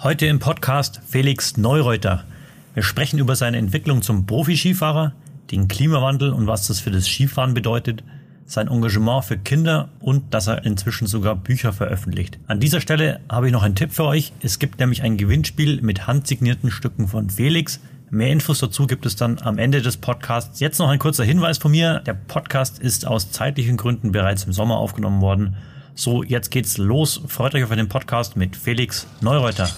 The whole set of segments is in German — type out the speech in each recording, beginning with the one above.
Heute im Podcast Felix Neureuter. Wir sprechen über seine Entwicklung zum Profi-Skifahrer, den Klimawandel und was das für das Skifahren bedeutet, sein Engagement für Kinder und dass er inzwischen sogar Bücher veröffentlicht. An dieser Stelle habe ich noch einen Tipp für euch. Es gibt nämlich ein Gewinnspiel mit handsignierten Stücken von Felix. Mehr Infos dazu gibt es dann am Ende des Podcasts. Jetzt noch ein kurzer Hinweis von mir. Der Podcast ist aus zeitlichen Gründen bereits im Sommer aufgenommen worden. So, jetzt geht's los. Freut euch auf den Podcast mit Felix Neureuter.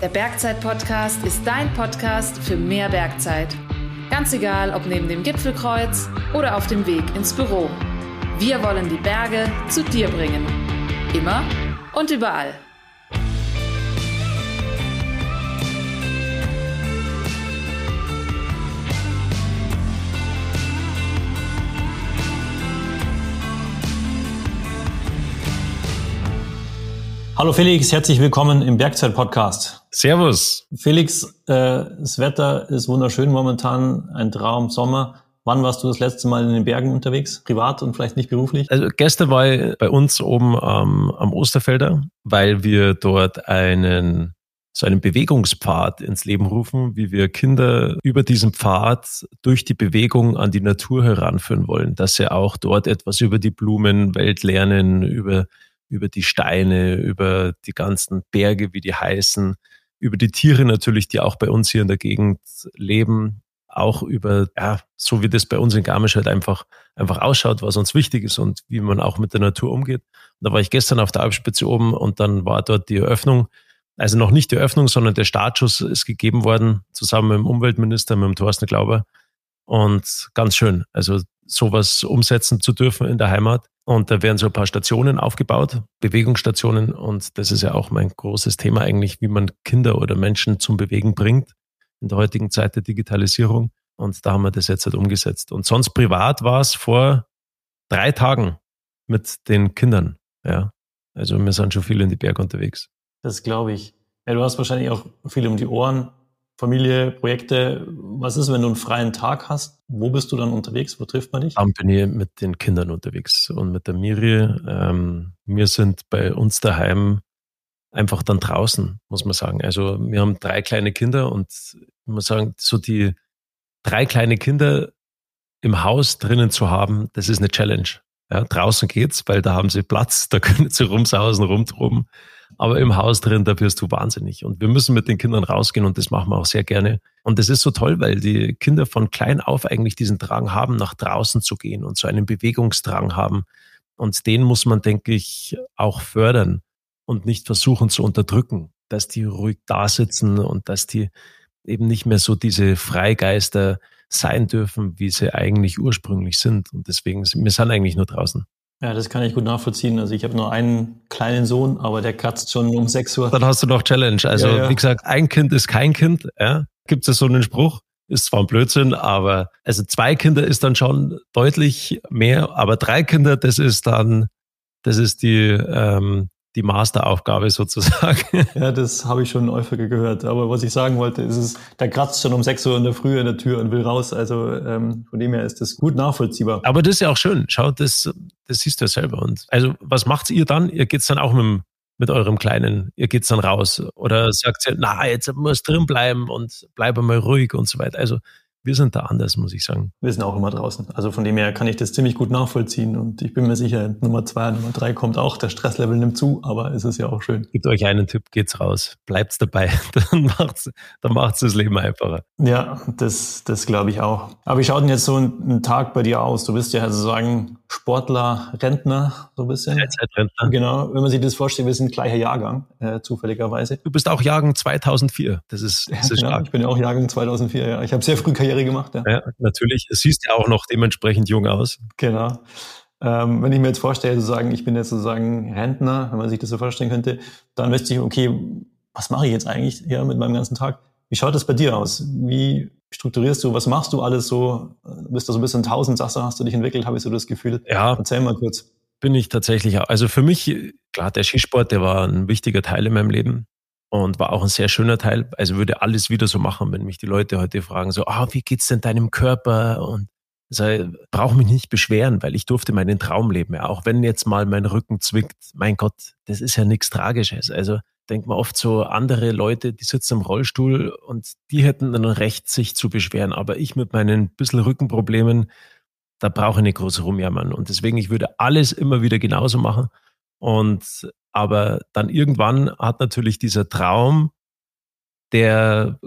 Der Bergzeit-Podcast ist dein Podcast für mehr Bergzeit. Ganz egal, ob neben dem Gipfelkreuz oder auf dem Weg ins Büro. Wir wollen die Berge zu dir bringen. Immer und überall. Hallo Felix, herzlich willkommen im Bergzeit-Podcast. Servus. Felix, äh, das Wetter ist wunderschön momentan, ein Traum Sommer. Wann warst du das letzte Mal in den Bergen unterwegs, privat und vielleicht nicht beruflich? Also gestern war ich bei uns oben ähm, am Osterfelder, weil wir dort einen so einen Bewegungspfad ins Leben rufen, wie wir Kinder über diesen Pfad durch die Bewegung an die Natur heranführen wollen, dass sie auch dort etwas über die Blumenwelt lernen, über über die Steine, über die ganzen Berge, wie die heißen, über die Tiere natürlich, die auch bei uns hier in der Gegend leben, auch über, ja, so wie das bei uns in Garmisch halt einfach, einfach ausschaut, was uns wichtig ist und wie man auch mit der Natur umgeht. Und da war ich gestern auf der Alpspitze oben und dann war dort die Eröffnung. Also noch nicht die Eröffnung, sondern der Startschuss ist gegeben worden, zusammen mit dem Umweltminister, mit dem Thorsten Glauber. Und ganz schön, also sowas umsetzen zu dürfen in der Heimat. Und da werden so ein paar Stationen aufgebaut, Bewegungsstationen. Und das ist ja auch mein großes Thema eigentlich, wie man Kinder oder Menschen zum Bewegen bringt in der heutigen Zeit der Digitalisierung. Und da haben wir das jetzt halt umgesetzt. Und sonst privat war es vor drei Tagen mit den Kindern. Ja, also wir sind schon viel in die Berge unterwegs. Das glaube ich. Ja, du hast wahrscheinlich auch viel um die Ohren. Familie, Projekte. Was ist, wenn du einen freien Tag hast? Wo bist du dann unterwegs? Wo trifft man dich? Dann bin ich mit den Kindern unterwegs und mit der Miri. Ähm, wir sind bei uns daheim einfach dann draußen, muss man sagen. Also wir haben drei kleine Kinder und ich muss sagen, so die drei kleine Kinder im Haus drinnen zu haben, das ist eine Challenge. Ja, draußen geht's, weil da haben sie Platz, da können sie rumsausen, rumtoben. Aber im Haus drin, da wirst du wahnsinnig. Und wir müssen mit den Kindern rausgehen und das machen wir auch sehr gerne. Und das ist so toll, weil die Kinder von klein auf eigentlich diesen Drang haben, nach draußen zu gehen und so einen Bewegungsdrang haben. Und den muss man, denke ich, auch fördern und nicht versuchen zu unterdrücken, dass die ruhig da sitzen und dass die eben nicht mehr so diese Freigeister sein dürfen, wie sie eigentlich ursprünglich sind. Und deswegen, wir sind eigentlich nur draußen. Ja, das kann ich gut nachvollziehen. Also ich habe nur einen kleinen Sohn, aber der kratzt schon um 6 Uhr. Dann hast du noch Challenge. Also ja, ja. wie gesagt, ein Kind ist kein Kind. Ja? Gibt es so einen Spruch? Ist zwar ein Blödsinn, aber also zwei Kinder ist dann schon deutlich mehr, aber drei Kinder, das ist dann, das ist die, ähm, die Masteraufgabe sozusagen. Ja, das habe ich schon häufiger gehört. Aber was ich sagen wollte, ist es, der kratzt schon um 6 Uhr in der Früh in der Tür und will raus. Also ähm, von dem her ist das gut nachvollziehbar. Aber das ist ja auch schön. Schau, das, das siehst du ja selber. Und also was macht ihr dann? Ihr geht's dann auch mit, dem, mit eurem Kleinen, ihr geht's dann raus. Oder sagt ihr, na, jetzt muss drin bleiben und bleib mal ruhig und so weiter. Also wir sind da anders, muss ich sagen. Wir sind auch immer draußen. Also von dem her kann ich das ziemlich gut nachvollziehen und ich bin mir sicher, Nummer zwei, Nummer drei kommt auch. Der Stresslevel nimmt zu, aber es ist ja auch schön. Gebt euch einen Tipp, geht's raus. Bleibt's dabei. Dann macht's, dann macht's das Leben einfacher. Ja, das, das glaube ich auch. Aber wie schaut denn jetzt so ein, ein Tag bei dir aus? Du bist ja sozusagen Sportler, Rentner, so ein bisschen. Rentner. Genau. Wenn man sich das vorstellt, wir sind gleicher Jahrgang, äh, zufälligerweise. Du bist auch Jahrgang 2004. Das ist, das ist ja, genau. Ich bin ja auch Jahrgang 2004, ja. Ich habe sehr früh Karriere gemacht, ja. Ja, natürlich. Es siehst ja auch noch dementsprechend jung aus. Genau. Ähm, wenn ich mir jetzt vorstelle, sozusagen, ich bin jetzt sozusagen Rentner, wenn man sich das so vorstellen könnte, dann möchte ich, okay, was mache ich jetzt eigentlich hier mit meinem ganzen Tag? Wie schaut das bei dir aus? Wie strukturierst du? Was machst du alles so? Bist du so ein bisschen tausend Sachen, hast du dich entwickelt, habe ich so das Gefühl. Ja. Erzähl mal kurz. Bin ich tatsächlich auch. Also für mich, klar, der Skisport, der war ein wichtiger Teil in meinem Leben und war auch ein sehr schöner Teil. Also würde alles wieder so machen, wenn mich die Leute heute fragen, so, ah, wie geht's denn deinem Körper? Und also, brauche mich nicht beschweren, weil ich durfte meinen Traum leben. Ja, auch wenn jetzt mal mein Rücken zwickt, mein Gott, das ist ja nichts Tragisches. Also denkt man oft so, andere Leute, die sitzen im Rollstuhl und die hätten dann Recht, sich zu beschweren. Aber ich mit meinen bisschen Rückenproblemen, da brauche ich nicht groß rumjammern. Und deswegen, ich würde alles immer wieder genauso machen. Und aber dann irgendwann hat natürlich dieser Traum, der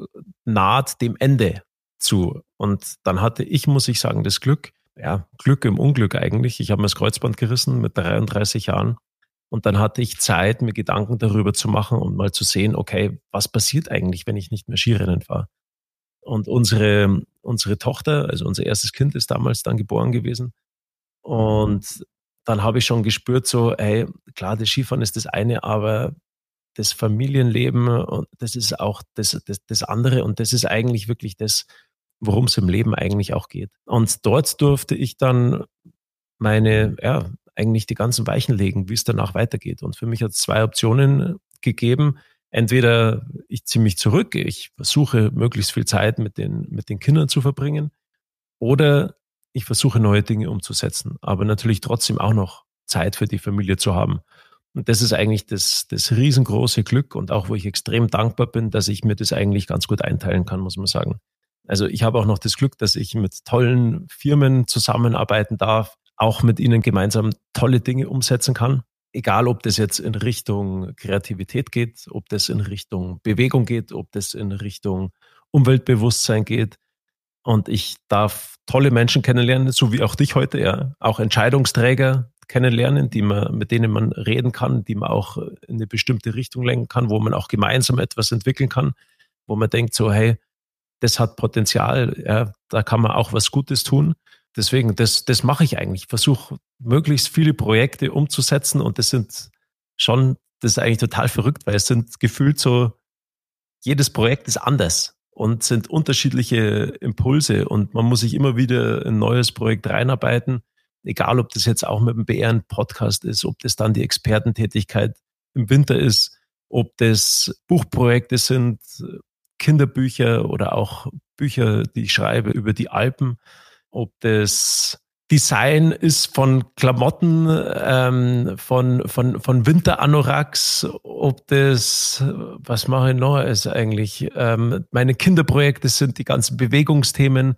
naht dem Ende zu. Und dann hatte ich, muss ich sagen, das Glück, ja, Glück im Unglück eigentlich. Ich habe mir das Kreuzband gerissen mit 33 Jahren. Und dann hatte ich Zeit, mir Gedanken darüber zu machen und mal zu sehen, okay, was passiert eigentlich, wenn ich nicht mehr Skirennen fahre? Und unsere, unsere Tochter, also unser erstes Kind ist damals dann geboren gewesen. Und dann habe ich schon gespürt, so, hey, klar, das Skifahren ist das eine, aber das Familienleben, das ist auch das, das, das andere. Und das ist eigentlich wirklich das, worum es im Leben eigentlich auch geht. Und dort durfte ich dann meine, ja, eigentlich die ganzen Weichen legen, wie es danach weitergeht. Und für mich hat es zwei Optionen gegeben. Entweder ich ziehe mich zurück, ich versuche möglichst viel Zeit mit den, mit den Kindern zu verbringen, oder ich versuche neue Dinge umzusetzen, aber natürlich trotzdem auch noch Zeit für die Familie zu haben. Und das ist eigentlich das, das riesengroße Glück und auch, wo ich extrem dankbar bin, dass ich mir das eigentlich ganz gut einteilen kann, muss man sagen. Also ich habe auch noch das Glück, dass ich mit tollen Firmen zusammenarbeiten darf, auch mit ihnen gemeinsam tolle Dinge umsetzen kann. Egal, ob das jetzt in Richtung Kreativität geht, ob das in Richtung Bewegung geht, ob das in Richtung Umweltbewusstsein geht. Und ich darf tolle Menschen kennenlernen, so wie auch dich heute, ja. Auch Entscheidungsträger kennenlernen, die man, mit denen man reden kann, die man auch in eine bestimmte Richtung lenken kann, wo man auch gemeinsam etwas entwickeln kann, wo man denkt so, hey, das hat Potenzial, ja, da kann man auch was Gutes tun deswegen, das, das mache ich eigentlich. Ich versuche möglichst viele Projekte umzusetzen und das sind schon, das ist eigentlich total verrückt, weil es sind gefühlt so, jedes Projekt ist anders und sind unterschiedliche Impulse und man muss sich immer wieder ein neues Projekt reinarbeiten, egal ob das jetzt auch mit dem BR-Podcast ist, ob das dann die Expertentätigkeit im Winter ist, ob das Buchprojekte sind, Kinderbücher oder auch Bücher, die ich schreibe über die Alpen ob das Design ist von Klamotten, ähm, von, von, von Winteranoraks, ob das, was mache ich noch, ist eigentlich, ähm, meine Kinderprojekte sind die ganzen Bewegungsthemen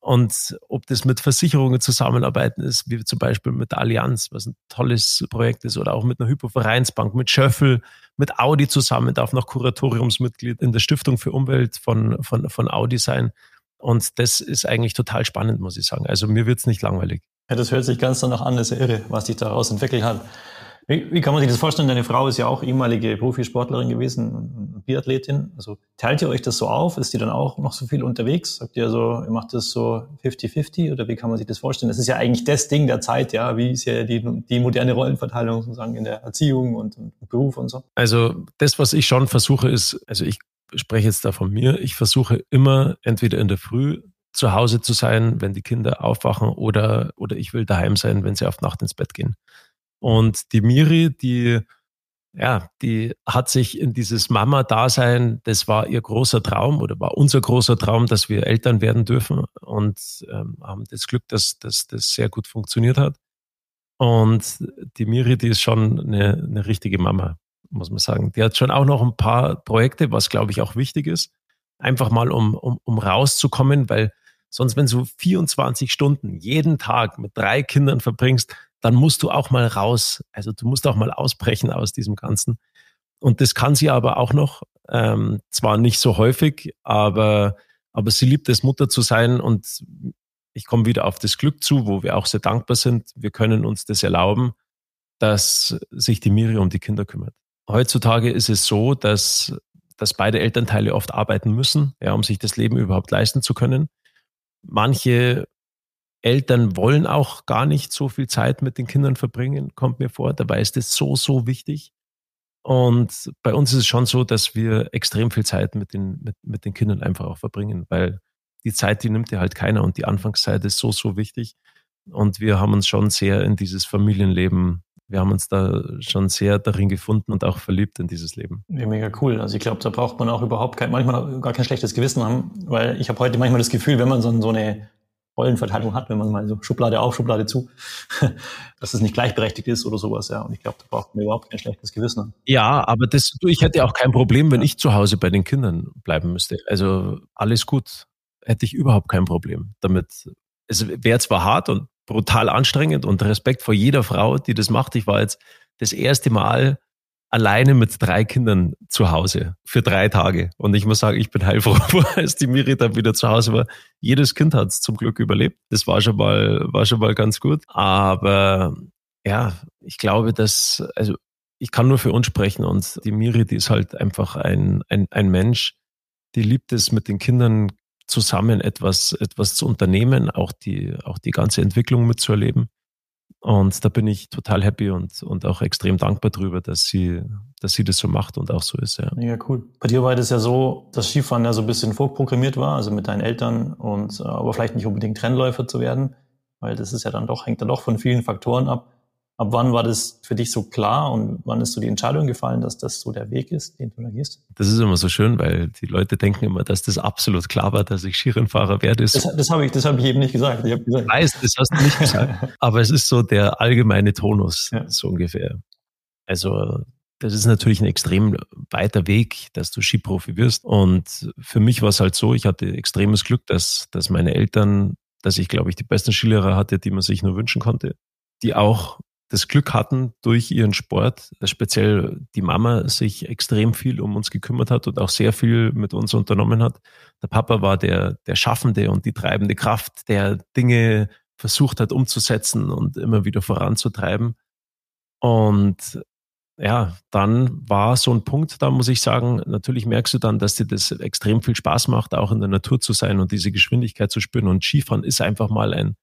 und ob das mit Versicherungen zusammenarbeiten ist, wie zum Beispiel mit der Allianz, was ein tolles Projekt ist, oder auch mit einer Hypovereinsbank, mit Schöffel, mit Audi zusammen, darf noch Kuratoriumsmitglied in der Stiftung für Umwelt von, von, von Audi sein. Und das ist eigentlich total spannend, muss ich sagen. Also mir wird es nicht langweilig. Ja, das hört sich ganz danach an, das ist ja irre, was sich daraus entwickelt hat. Wie, wie, kann man sich das vorstellen? Deine Frau ist ja auch ehemalige Profisportlerin gewesen, Biathletin. Also teilt ihr euch das so auf? Ist die dann auch noch so viel unterwegs? Sagt ihr so, ihr macht das so 50-50 oder wie kann man sich das vorstellen? Das ist ja eigentlich das Ding der Zeit, ja. Wie ist ja die, die moderne Rollenverteilung sozusagen in der Erziehung und, und Beruf und so? Also das, was ich schon versuche, ist, also ich spreche jetzt da von mir, ich versuche immer entweder in der Früh zu Hause zu sein, wenn die Kinder aufwachen oder, oder ich will daheim sein, wenn sie auf Nacht ins Bett gehen. Und die Miri, die, ja, die hat sich in dieses Mama-Dasein, das war ihr großer Traum oder war unser großer Traum, dass wir Eltern werden dürfen und ähm, haben das Glück, dass, dass das sehr gut funktioniert hat. Und die Miri, die ist schon eine, eine richtige Mama muss man sagen. Die hat schon auch noch ein paar Projekte, was glaube ich auch wichtig ist. Einfach mal, um, um, um rauszukommen, weil sonst, wenn du 24 Stunden jeden Tag mit drei Kindern verbringst, dann musst du auch mal raus. Also du musst auch mal ausbrechen aus diesem Ganzen. Und das kann sie aber auch noch. Ähm, zwar nicht so häufig, aber, aber sie liebt es, Mutter zu sein. Und ich komme wieder auf das Glück zu, wo wir auch sehr dankbar sind. Wir können uns das erlauben, dass sich die Miri um die Kinder kümmert. Heutzutage ist es so, dass, dass beide Elternteile oft arbeiten müssen, ja, um sich das Leben überhaupt leisten zu können. Manche Eltern wollen auch gar nicht so viel Zeit mit den Kindern verbringen, kommt mir vor. Dabei ist es so, so wichtig. Und bei uns ist es schon so, dass wir extrem viel Zeit mit den, mit, mit den Kindern einfach auch verbringen, weil die Zeit, die nimmt dir halt keiner und die Anfangszeit ist so, so wichtig. Und wir haben uns schon sehr in dieses Familienleben wir haben uns da schon sehr darin gefunden und auch verliebt in dieses Leben. Ja, mega cool. Also ich glaube, da braucht man auch überhaupt kein, manchmal gar kein schlechtes Gewissen haben, weil ich habe heute manchmal das Gefühl, wenn man so, so eine Rollenverteilung hat, wenn man mal so Schublade auf, Schublade zu, dass es nicht gleichberechtigt ist oder sowas, ja. Und ich glaube, da braucht man überhaupt kein schlechtes Gewissen. Ja, aber das, ich hätte auch kein Problem, wenn ja. ich zu Hause bei den Kindern bleiben müsste. Also alles gut. Hätte ich überhaupt kein Problem damit. Es wäre zwar hart und brutal anstrengend und Respekt vor jeder Frau, die das macht. Ich war jetzt das erste Mal alleine mit drei Kindern zu Hause für drei Tage. Und ich muss sagen, ich bin heilfroh, als die Miri dann wieder zu Hause war. Jedes Kind hat es zum Glück überlebt. Das war schon mal, war schon mal ganz gut. Aber ja, ich glaube, dass, also ich kann nur für uns sprechen und die Miri, die ist halt einfach ein, ein, ein Mensch, die liebt es, mit den Kindern zusammen etwas, etwas zu unternehmen, auch die, auch die ganze Entwicklung mitzuerleben. Und da bin ich total happy und, und auch extrem dankbar drüber, dass sie, dass sie das so macht und auch so ist. Ja. Mega cool. Bei dir war das ja so, dass Skifahren ja so ein bisschen vorprogrammiert war, also mit deinen Eltern und aber vielleicht nicht unbedingt Rennläufer zu werden, weil das ist ja dann doch, hängt dann doch von vielen Faktoren ab. Ab wann war das für dich so klar und wann ist so die Entscheidung gefallen, dass das so der Weg ist, den du da gehst? Das ist immer so schön, weil die Leute denken immer, dass das absolut klar war, dass ich Skirennfahrer werde. Das, das habe ich, das habe ich eben nicht gesagt. Ich, gesagt. ich weiß, das hast du nicht gesagt. Aber es ist so der allgemeine Tonus, ja. so ungefähr. Also das ist natürlich ein extrem weiter Weg, dass du Skiprofi wirst. Und für mich war es halt so, ich hatte extremes Glück, dass, dass meine Eltern, dass ich, glaube ich, die besten Skilehrer hatte, die man sich nur wünschen konnte, die auch das Glück hatten durch ihren Sport, dass speziell die Mama sich extrem viel um uns gekümmert hat und auch sehr viel mit uns unternommen hat. Der Papa war der, der Schaffende und die treibende Kraft, der Dinge versucht hat umzusetzen und immer wieder voranzutreiben. Und ja, dann war so ein Punkt, da muss ich sagen, natürlich merkst du dann, dass dir das extrem viel Spaß macht, auch in der Natur zu sein und diese Geschwindigkeit zu spüren. Und Skifahren ist einfach mal ein,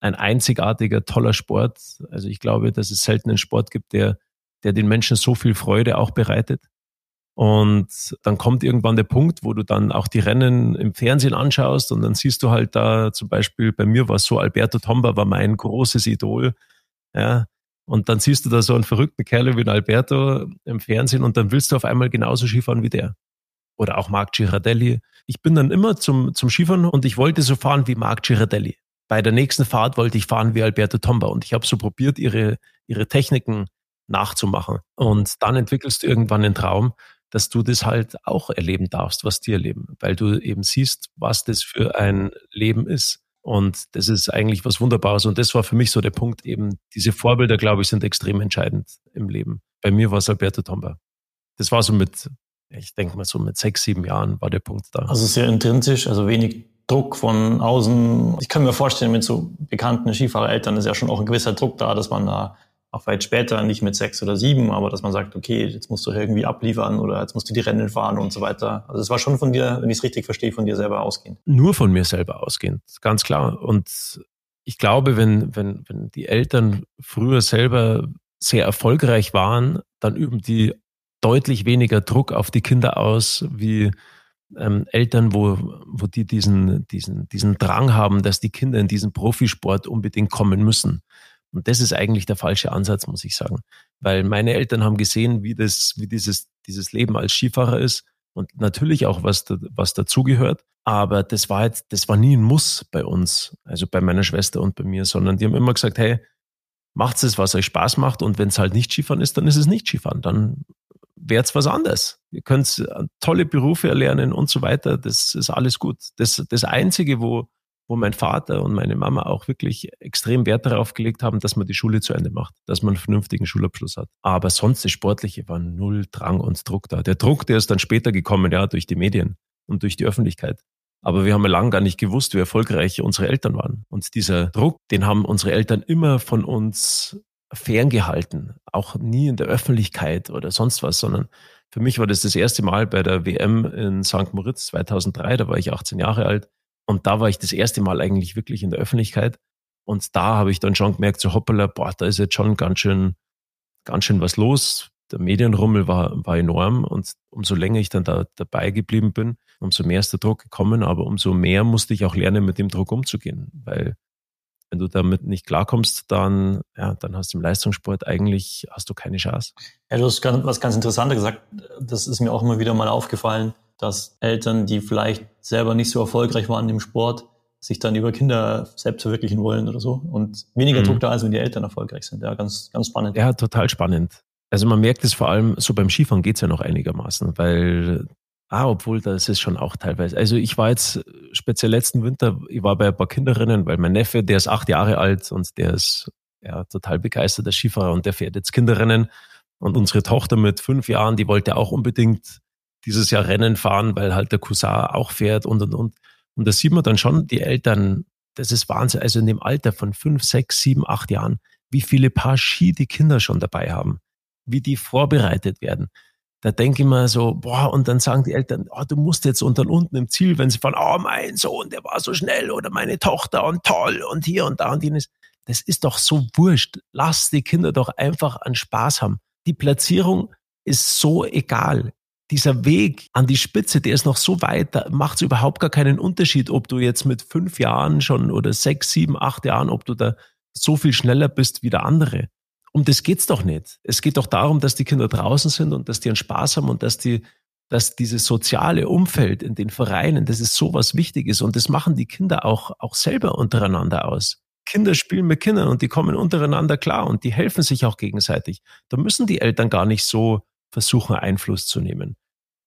ein einzigartiger, toller Sport. Also ich glaube, dass es selten einen Sport gibt, der, der den Menschen so viel Freude auch bereitet. Und dann kommt irgendwann der Punkt, wo du dann auch die Rennen im Fernsehen anschaust und dann siehst du halt da zum Beispiel, bei mir war es so, Alberto Tomba war mein großes Idol. Ja, und dann siehst du da so einen verrückten Kerl wie Alberto im Fernsehen und dann willst du auf einmal genauso Skifahren wie der. Oder auch Marc Girardelli. Ich bin dann immer zum, zum Skifahren und ich wollte so fahren wie Marc Girardelli bei der nächsten Fahrt wollte ich fahren wie Alberto Tomba und ich habe so probiert, ihre, ihre Techniken nachzumachen. Und dann entwickelst du irgendwann den Traum, dass du das halt auch erleben darfst, was die erleben, weil du eben siehst, was das für ein Leben ist. Und das ist eigentlich was Wunderbares. Und das war für mich so der Punkt, eben diese Vorbilder, glaube ich, sind extrem entscheidend im Leben. Bei mir war es Alberto Tomba. Das war so mit, ich denke mal so mit sechs, sieben Jahren war der Punkt da. Also sehr intrinsisch, also wenig Druck von außen. Ich kann mir vorstellen, mit so bekannten Skifahrereltern ist ja schon auch ein gewisser Druck da, dass man da auch weit später, nicht mit sechs oder sieben, aber dass man sagt, okay, jetzt musst du irgendwie abliefern oder jetzt musst du die Rennen fahren und so weiter. Also es war schon von dir, wenn ich es richtig verstehe, von dir selber ausgehend. Nur von mir selber ausgehend, ganz klar. Und ich glaube, wenn, wenn, wenn die Eltern früher selber sehr erfolgreich waren, dann üben die deutlich weniger Druck auf die Kinder aus, wie ähm, Eltern, wo, wo die diesen, diesen, diesen Drang haben, dass die Kinder in diesen Profisport unbedingt kommen müssen. Und das ist eigentlich der falsche Ansatz, muss ich sagen. Weil meine Eltern haben gesehen, wie das, wie dieses, dieses Leben als Skifahrer ist und natürlich auch was, was dazugehört. Aber das war jetzt, das war nie ein Muss bei uns, also bei meiner Schwester und bei mir, sondern die haben immer gesagt, hey, macht es, was euch Spaß macht und wenn es halt nicht Skifahren ist, dann ist es nicht Skifahren. Dann wäre es was anderes. Ihr könnt äh, tolle Berufe erlernen und so weiter. Das ist alles gut. Das, das Einzige, wo, wo mein Vater und meine Mama auch wirklich extrem Wert darauf gelegt haben, dass man die Schule zu Ende macht, dass man einen vernünftigen Schulabschluss hat. Aber sonst das Sportliche war null Drang und Druck da. Der Druck, der ist dann später gekommen, ja, durch die Medien und durch die Öffentlichkeit. Aber wir haben ja lange gar nicht gewusst, wie erfolgreich unsere Eltern waren. Und dieser Druck, den haben unsere Eltern immer von uns ferngehalten, auch nie in der Öffentlichkeit oder sonst was, sondern für mich war das das erste Mal bei der WM in St. Moritz 2003, da war ich 18 Jahre alt und da war ich das erste Mal eigentlich wirklich in der Öffentlichkeit und da habe ich dann schon gemerkt, so hoppala, boah, da ist jetzt schon ganz schön, ganz schön was los. Der Medienrummel war, war enorm und umso länger ich dann da dabei geblieben bin, umso mehr ist der Druck gekommen, aber umso mehr musste ich auch lernen, mit dem Druck umzugehen, weil wenn du damit nicht klarkommst, dann, ja, dann hast du im Leistungssport eigentlich, hast du keine Chance. Ja, du hast was ganz Interessantes gesagt. Das ist mir auch immer wieder mal aufgefallen, dass Eltern, die vielleicht selber nicht so erfolgreich waren im Sport, sich dann über Kinder selbst verwirklichen wollen oder so und weniger mhm. Druck da ist, wenn die Eltern erfolgreich sind. Ja, ganz, ganz spannend. Ja, total spannend. Also man merkt es vor allem, so beim Skifahren geht's ja noch einigermaßen, weil, ah, obwohl das ist schon auch teilweise. Also ich war jetzt speziell letzten Winter, ich war bei ein paar Kinderinnen, weil mein Neffe, der ist acht Jahre alt und der ist ja total begeisterter Skifahrer und der fährt jetzt Kinderrennen. Und unsere Tochter mit fünf Jahren, die wollte auch unbedingt dieses Jahr Rennen fahren, weil halt der Cousin auch fährt und und und. Und da sieht man dann schon, die Eltern, das ist Wahnsinn, also in dem Alter von fünf, sechs, sieben, acht Jahren, wie viele Paar Ski die Kinder schon dabei haben, wie die vorbereitet werden. Da denke ich mir so, boah, und dann sagen die Eltern, oh, du musst jetzt und unten im Ziel, wenn sie fahren, oh, mein Sohn, der war so schnell oder meine Tochter und toll und hier und da und jenes. Das ist doch so wurscht. Lass die Kinder doch einfach an Spaß haben. Die Platzierung ist so egal dieser Weg an die Spitze, der ist noch so weit, da macht es überhaupt gar keinen Unterschied, ob du jetzt mit fünf Jahren schon oder sechs, sieben, acht Jahren, ob du da so viel schneller bist wie der andere. Um das geht's doch nicht. Es geht doch darum, dass die Kinder draußen sind und dass die einen Spaß haben und dass die, dass dieses soziale Umfeld in den Vereinen, das ist so was Wichtiges und das machen die Kinder auch, auch selber untereinander aus. Kinder spielen mit Kindern und die kommen untereinander klar und die helfen sich auch gegenseitig. Da müssen die Eltern gar nicht so versuchen, Einfluss zu nehmen.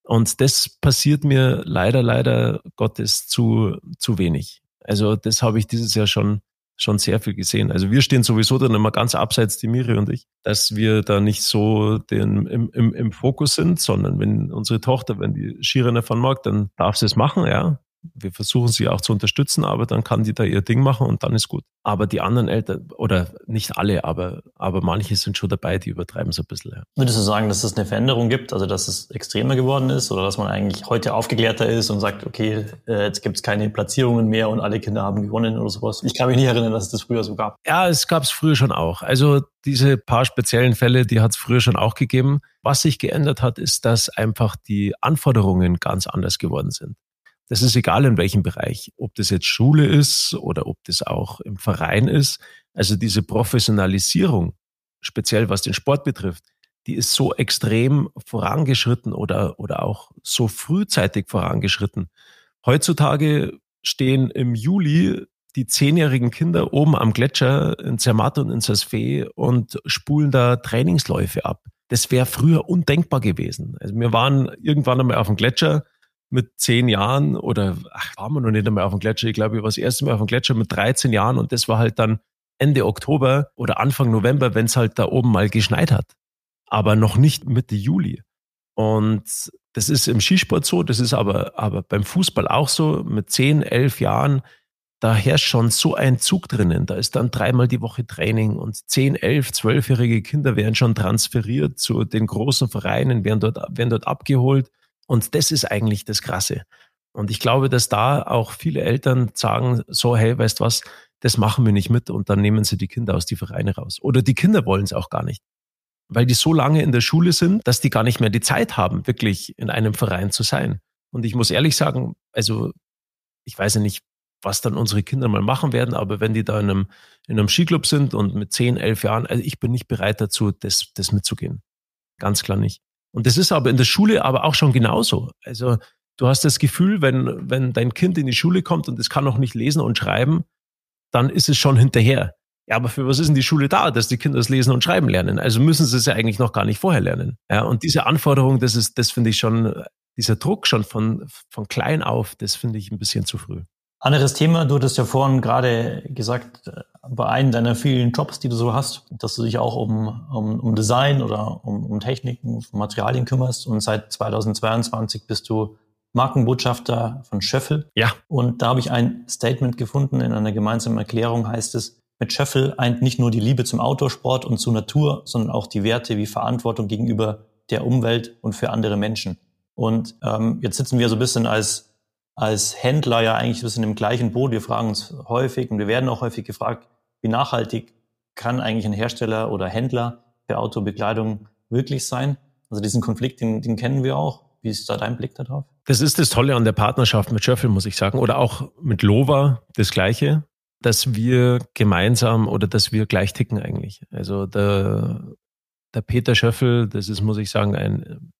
Und das passiert mir leider, leider Gottes zu, zu wenig. Also das habe ich dieses Jahr schon, schon sehr viel gesehen. Also wir stehen sowieso dann immer ganz abseits, die Miri und ich, dass wir da nicht so den, im, im, im Fokus sind, sondern wenn unsere Tochter, wenn die Skirenner von mag, dann darf sie es machen, ja wir versuchen sie auch zu unterstützen, aber dann kann die da ihr Ding machen und dann ist gut. Aber die anderen Eltern, oder nicht alle, aber, aber manche sind schon dabei, die übertreiben so ein bisschen. Ja. Würdest du sagen, dass es eine Veränderung gibt, also dass es extremer geworden ist oder dass man eigentlich heute aufgeklärter ist und sagt, okay, äh, jetzt gibt es keine Platzierungen mehr und alle Kinder haben gewonnen oder sowas? Ich kann mich nicht erinnern, dass es das früher so gab. Ja, es gab es früher schon auch. Also diese paar speziellen Fälle, die hat es früher schon auch gegeben. Was sich geändert hat, ist, dass einfach die Anforderungen ganz anders geworden sind. Das ist egal in welchem Bereich, ob das jetzt Schule ist oder ob das auch im Verein ist. Also diese Professionalisierung, speziell was den Sport betrifft, die ist so extrem vorangeschritten oder, oder auch so frühzeitig vorangeschritten. Heutzutage stehen im Juli die zehnjährigen Kinder oben am Gletscher in Zermatt und in Saasfee und spulen da Trainingsläufe ab. Das wäre früher undenkbar gewesen. Also wir waren irgendwann einmal auf dem Gletscher, mit zehn Jahren oder ach, waren wir noch nicht einmal auf dem Gletscher. Ich glaube, ich war das erste Mal auf dem Gletscher mit 13 Jahren und das war halt dann Ende Oktober oder Anfang November, wenn es halt da oben mal geschneit hat. Aber noch nicht Mitte Juli. Und das ist im Skisport so, das ist aber, aber beim Fußball auch so. Mit zehn, elf Jahren, da herrscht schon so ein Zug drinnen. Da ist dann dreimal die Woche Training und zehn, elf, zwölfjährige Kinder werden schon transferiert zu den großen Vereinen, werden dort, werden dort abgeholt und das ist eigentlich das Krasse. Und ich glaube, dass da auch viele Eltern sagen, so, hey, weißt was, das machen wir nicht mit und dann nehmen sie die Kinder aus die Vereine raus. Oder die Kinder wollen es auch gar nicht. Weil die so lange in der Schule sind, dass die gar nicht mehr die Zeit haben, wirklich in einem Verein zu sein. Und ich muss ehrlich sagen, also ich weiß ja nicht, was dann unsere Kinder mal machen werden, aber wenn die da in einem, in einem Skiclub sind und mit zehn, elf Jahren, also ich bin nicht bereit dazu, das, das mitzugehen. Ganz klar nicht. Und das ist aber in der Schule aber auch schon genauso. Also du hast das Gefühl, wenn, wenn dein Kind in die Schule kommt und es kann noch nicht lesen und schreiben, dann ist es schon hinterher. Ja, aber für was ist denn die Schule da, dass die Kinder das Lesen und Schreiben lernen? Also müssen sie es ja eigentlich noch gar nicht vorher lernen. Ja, und diese Anforderung, das ist, das finde ich schon, dieser Druck schon von, von klein auf, das finde ich ein bisschen zu früh. Anderes Thema, du hattest ja vorhin gerade gesagt, bei einem deiner vielen Jobs, die du so hast, dass du dich auch um, um, um Design oder um, um Techniken, um Materialien kümmerst. Und seit 2022 bist du Markenbotschafter von Schöffel. Ja. Und da habe ich ein Statement gefunden. In einer gemeinsamen Erklärung heißt es, mit Schöffel eint nicht nur die Liebe zum Outdoorsport und zur Natur, sondern auch die Werte wie Verantwortung gegenüber der Umwelt und für andere Menschen. Und ähm, jetzt sitzen wir so ein bisschen als als Händler ja eigentlich ein bisschen im gleichen Boot. Wir fragen uns häufig und wir werden auch häufig gefragt, wie nachhaltig kann eigentlich ein Hersteller oder Händler für Autobekleidung wirklich sein? Also diesen Konflikt, den, den kennen wir auch. Wie ist da dein Blick darauf? Das ist das Tolle an der Partnerschaft mit Schöffel, muss ich sagen. Oder auch mit Lova das Gleiche, dass wir gemeinsam oder dass wir gleich ticken eigentlich. Also der, der Peter Schöffel, das ist, muss ich sagen, ein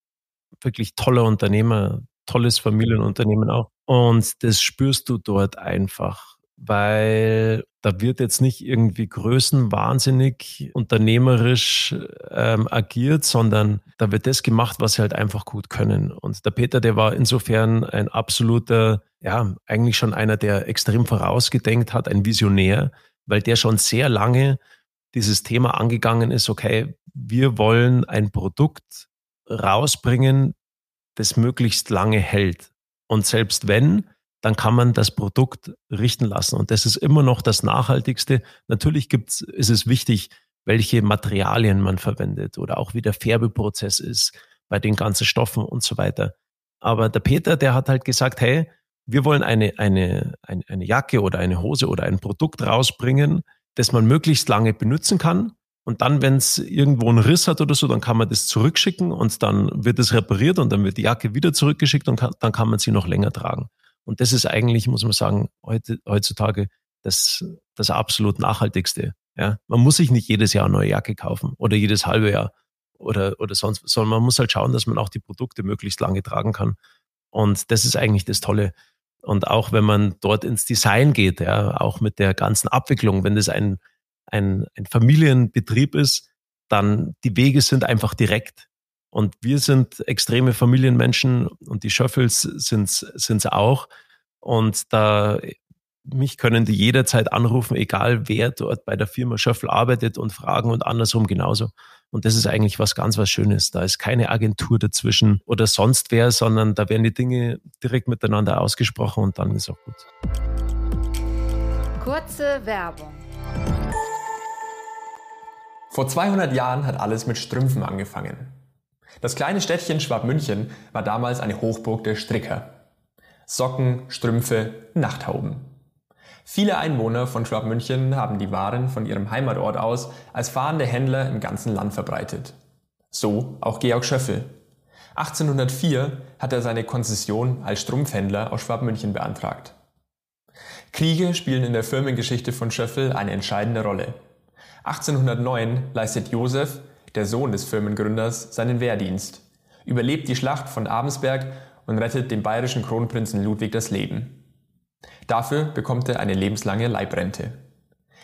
wirklich toller Unternehmer, tolles Familienunternehmen auch. Und das spürst du dort einfach weil da wird jetzt nicht irgendwie größenwahnsinnig unternehmerisch ähm, agiert, sondern da wird das gemacht, was sie halt einfach gut können. Und der Peter, der war insofern ein absoluter, ja, eigentlich schon einer, der extrem vorausgedenkt hat, ein Visionär, weil der schon sehr lange dieses Thema angegangen ist, okay, wir wollen ein Produkt rausbringen, das möglichst lange hält. Und selbst wenn, dann kann man das Produkt richten lassen. Und das ist immer noch das Nachhaltigste. Natürlich gibt's, ist es wichtig, welche Materialien man verwendet oder auch wie der Färbeprozess ist bei den ganzen Stoffen und so weiter. Aber der Peter, der hat halt gesagt, hey, wir wollen eine, eine, eine, eine Jacke oder eine Hose oder ein Produkt rausbringen, das man möglichst lange benutzen kann. Und dann, wenn es irgendwo einen Riss hat oder so, dann kann man das zurückschicken und dann wird es repariert und dann wird die Jacke wieder zurückgeschickt und kann, dann kann man sie noch länger tragen. Und das ist eigentlich, muss man sagen, heutzutage das, das absolut nachhaltigste. Ja, man muss sich nicht jedes Jahr eine neue Jacke kaufen oder jedes halbe Jahr oder, oder sonst, sondern man muss halt schauen, dass man auch die Produkte möglichst lange tragen kann. Und das ist eigentlich das Tolle. Und auch wenn man dort ins Design geht, ja, auch mit der ganzen Abwicklung, wenn das ein, ein, ein Familienbetrieb ist, dann die Wege sind einfach direkt. Und wir sind extreme Familienmenschen und die Schöffels sind es auch. Und da mich können die jederzeit anrufen, egal wer dort bei der Firma Schöffel arbeitet und fragen und andersrum genauso. Und das ist eigentlich was ganz was Schönes. Da ist keine Agentur dazwischen oder sonst wer, sondern da werden die Dinge direkt miteinander ausgesprochen und dann ist auch gut. Kurze Werbung. Vor 200 Jahren hat alles mit Strümpfen angefangen. Das kleine Städtchen Schwabmünchen war damals eine Hochburg der Stricker. Socken, Strümpfe, Nachthauben. Viele Einwohner von Schwabmünchen haben die Waren von ihrem Heimatort aus als fahrende Händler im ganzen Land verbreitet. So auch Georg Schöffel. 1804 hat er seine Konzession als Strumpfhändler aus Schwabmünchen beantragt. Kriege spielen in der Firmengeschichte von Schöffel eine entscheidende Rolle. 1809 leistet Josef, der Sohn des Firmengründers, seinen Wehrdienst, überlebt die Schlacht von Abensberg und rettet dem bayerischen Kronprinzen Ludwig das Leben. Dafür bekommt er eine lebenslange Leibrente.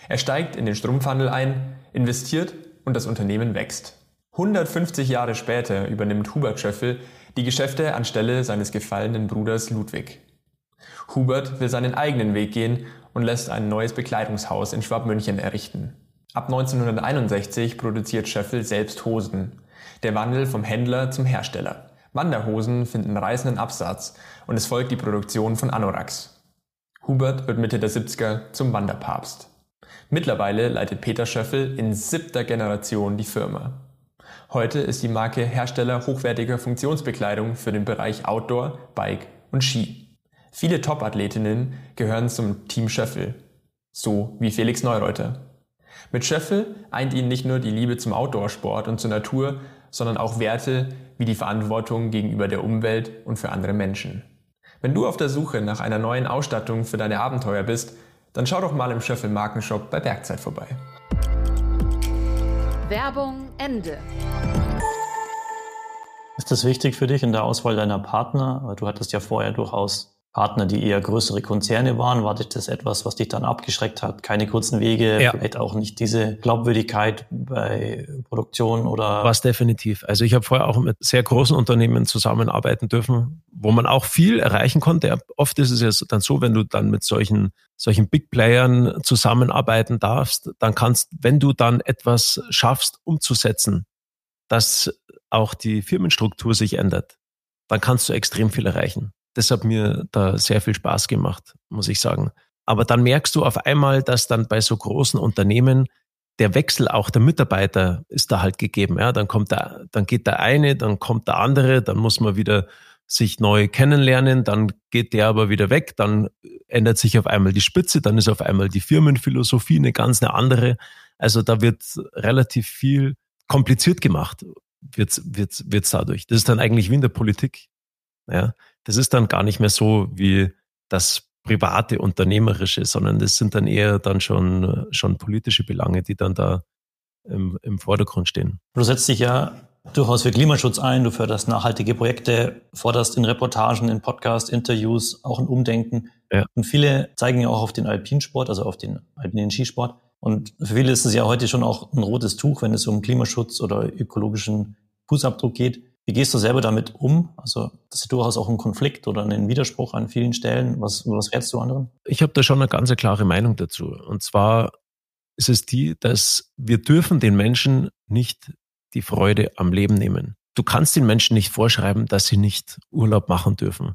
Er steigt in den Strumpfhandel ein, investiert und das Unternehmen wächst. 150 Jahre später übernimmt Hubert Schöffel die Geschäfte anstelle seines gefallenen Bruders Ludwig. Hubert will seinen eigenen Weg gehen und lässt ein neues Bekleidungshaus in Schwabmünchen errichten. Ab 1961 produziert Schöffel selbst Hosen. Der Wandel vom Händler zum Hersteller. Wanderhosen finden reißenden Absatz und es folgt die Produktion von Anoraks. Hubert wird Mitte der 70er zum Wanderpapst. Mittlerweile leitet Peter Schöffel in siebter Generation die Firma. Heute ist die Marke Hersteller hochwertiger Funktionsbekleidung für den Bereich Outdoor, Bike und Ski. Viele Top-Athletinnen gehören zum Team Schöffel, so wie Felix Neureuter. Mit Schöffel eint ihn nicht nur die Liebe zum Outdoor-Sport und zur Natur, sondern auch Werte wie die Verantwortung gegenüber der Umwelt und für andere Menschen. Wenn du auf der Suche nach einer neuen Ausstattung für deine Abenteuer bist, dann schau doch mal im Schöffel Markenshop bei Bergzeit vorbei. Werbung Ende. Ist das wichtig für dich in der Auswahl deiner Partner? Du hattest ja vorher durchaus Partner, die eher größere Konzerne waren? War das etwas, was dich dann abgeschreckt hat? Keine kurzen Wege, ja. vielleicht auch nicht diese Glaubwürdigkeit bei Produktion oder? Was definitiv. Also ich habe vorher auch mit sehr großen Unternehmen zusammenarbeiten dürfen, wo man auch viel erreichen konnte. Oft ist es ja dann so, wenn du dann mit solchen, solchen Big Playern zusammenarbeiten darfst, dann kannst, wenn du dann etwas schaffst, umzusetzen, dass auch die Firmenstruktur sich ändert, dann kannst du extrem viel erreichen. Das hat mir da sehr viel Spaß gemacht, muss ich sagen. Aber dann merkst du auf einmal, dass dann bei so großen Unternehmen der Wechsel auch der Mitarbeiter ist da halt gegeben. Ja, dann kommt der, dann geht der eine, dann kommt der andere, dann muss man wieder sich neu kennenlernen, dann geht der aber wieder weg, dann ändert sich auf einmal die Spitze, dann ist auf einmal die Firmenphilosophie eine ganz eine andere. Also da wird relativ viel kompliziert gemacht, wird's, wird's, wird's dadurch. Das ist dann eigentlich wie in der Politik. Ja, das ist dann gar nicht mehr so wie das private Unternehmerische, sondern das sind dann eher dann schon, schon politische Belange, die dann da im, im Vordergrund stehen. Du setzt dich ja durchaus für Klimaschutz ein, du förderst nachhaltige Projekte, forderst in Reportagen, in Podcasts, Interviews auch ein Umdenken. Ja. Und viele zeigen ja auch auf den Alpinsport, also auf den alpinen Skisport. Und für viele ist es ja heute schon auch ein rotes Tuch, wenn es um Klimaschutz oder ökologischen Fußabdruck geht. Wie gehst du selber damit um? Also das ist durchaus auch ein Konflikt oder ein Widerspruch an vielen Stellen. Was, was rätst du anderen? Ich habe da schon eine ganz klare Meinung dazu. Und zwar ist es die, dass wir dürfen den Menschen nicht die Freude am Leben nehmen. Du kannst den Menschen nicht vorschreiben, dass sie nicht Urlaub machen dürfen.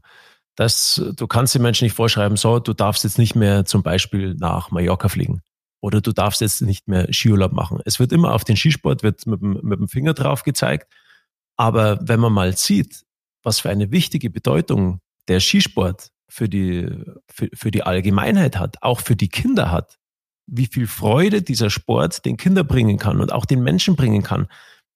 Das, du kannst den Menschen nicht vorschreiben, so, du darfst jetzt nicht mehr zum Beispiel nach Mallorca fliegen oder du darfst jetzt nicht mehr Skiurlaub machen. Es wird immer auf den Skisport wird mit, mit dem Finger drauf gezeigt. Aber wenn man mal sieht, was für eine wichtige Bedeutung der Skisport für die, für, für die Allgemeinheit hat, auch für die Kinder hat, wie viel Freude dieser Sport den Kindern bringen kann und auch den Menschen bringen kann,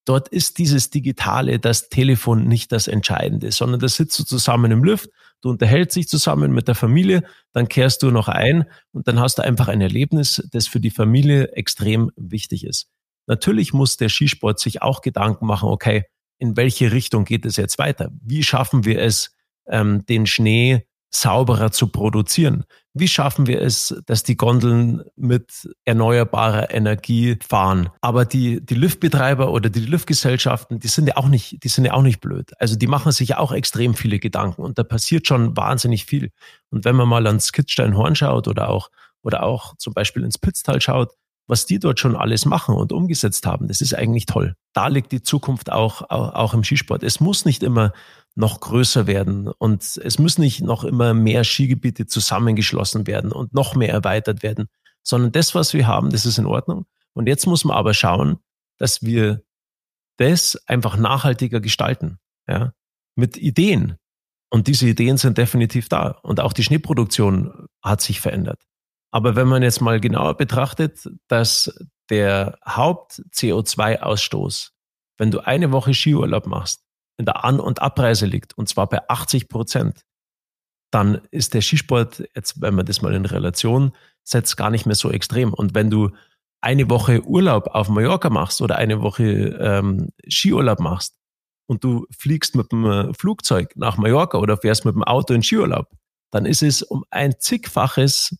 Dort ist dieses Digitale, das Telefon nicht das Entscheidende, sondern da sitzt du zusammen im Lift, du unterhältst dich zusammen mit der Familie, dann kehrst du noch ein und dann hast du einfach ein Erlebnis, das für die Familie extrem wichtig ist. Natürlich muss der Skisport sich auch Gedanken machen, okay, in welche Richtung geht es jetzt weiter? Wie schaffen wir es, ähm, den Schnee sauberer zu produzieren? Wie schaffen wir es, dass die Gondeln mit erneuerbarer Energie fahren? Aber die, die Liftbetreiber oder die Liftgesellschaften, die sind ja auch nicht, die sind ja auch nicht blöd. Also die machen sich ja auch extrem viele Gedanken und da passiert schon wahnsinnig viel. Und wenn man mal ans Kitzsteinhorn schaut oder auch, oder auch zum Beispiel ins Pitztal schaut, was die dort schon alles machen und umgesetzt haben, das ist eigentlich toll. Da liegt die Zukunft auch, auch, auch im Skisport. Es muss nicht immer noch größer werden und es müssen nicht noch immer mehr Skigebiete zusammengeschlossen werden und noch mehr erweitert werden, sondern das, was wir haben, das ist in Ordnung. Und jetzt muss man aber schauen, dass wir das einfach nachhaltiger gestalten, ja, mit Ideen. Und diese Ideen sind definitiv da. Und auch die Schneeproduktion hat sich verändert. Aber wenn man jetzt mal genauer betrachtet, dass der Haupt-CO2-Ausstoß, wenn du eine Woche Skiurlaub machst, in der An- und Abreise liegt, und zwar bei 80 Prozent, dann ist der Skisport, jetzt wenn man das mal in Relation setzt, gar nicht mehr so extrem. Und wenn du eine Woche Urlaub auf Mallorca machst oder eine Woche ähm, Skiurlaub machst und du fliegst mit dem Flugzeug nach Mallorca oder fährst mit dem Auto in Skiurlaub, dann ist es um ein zigfaches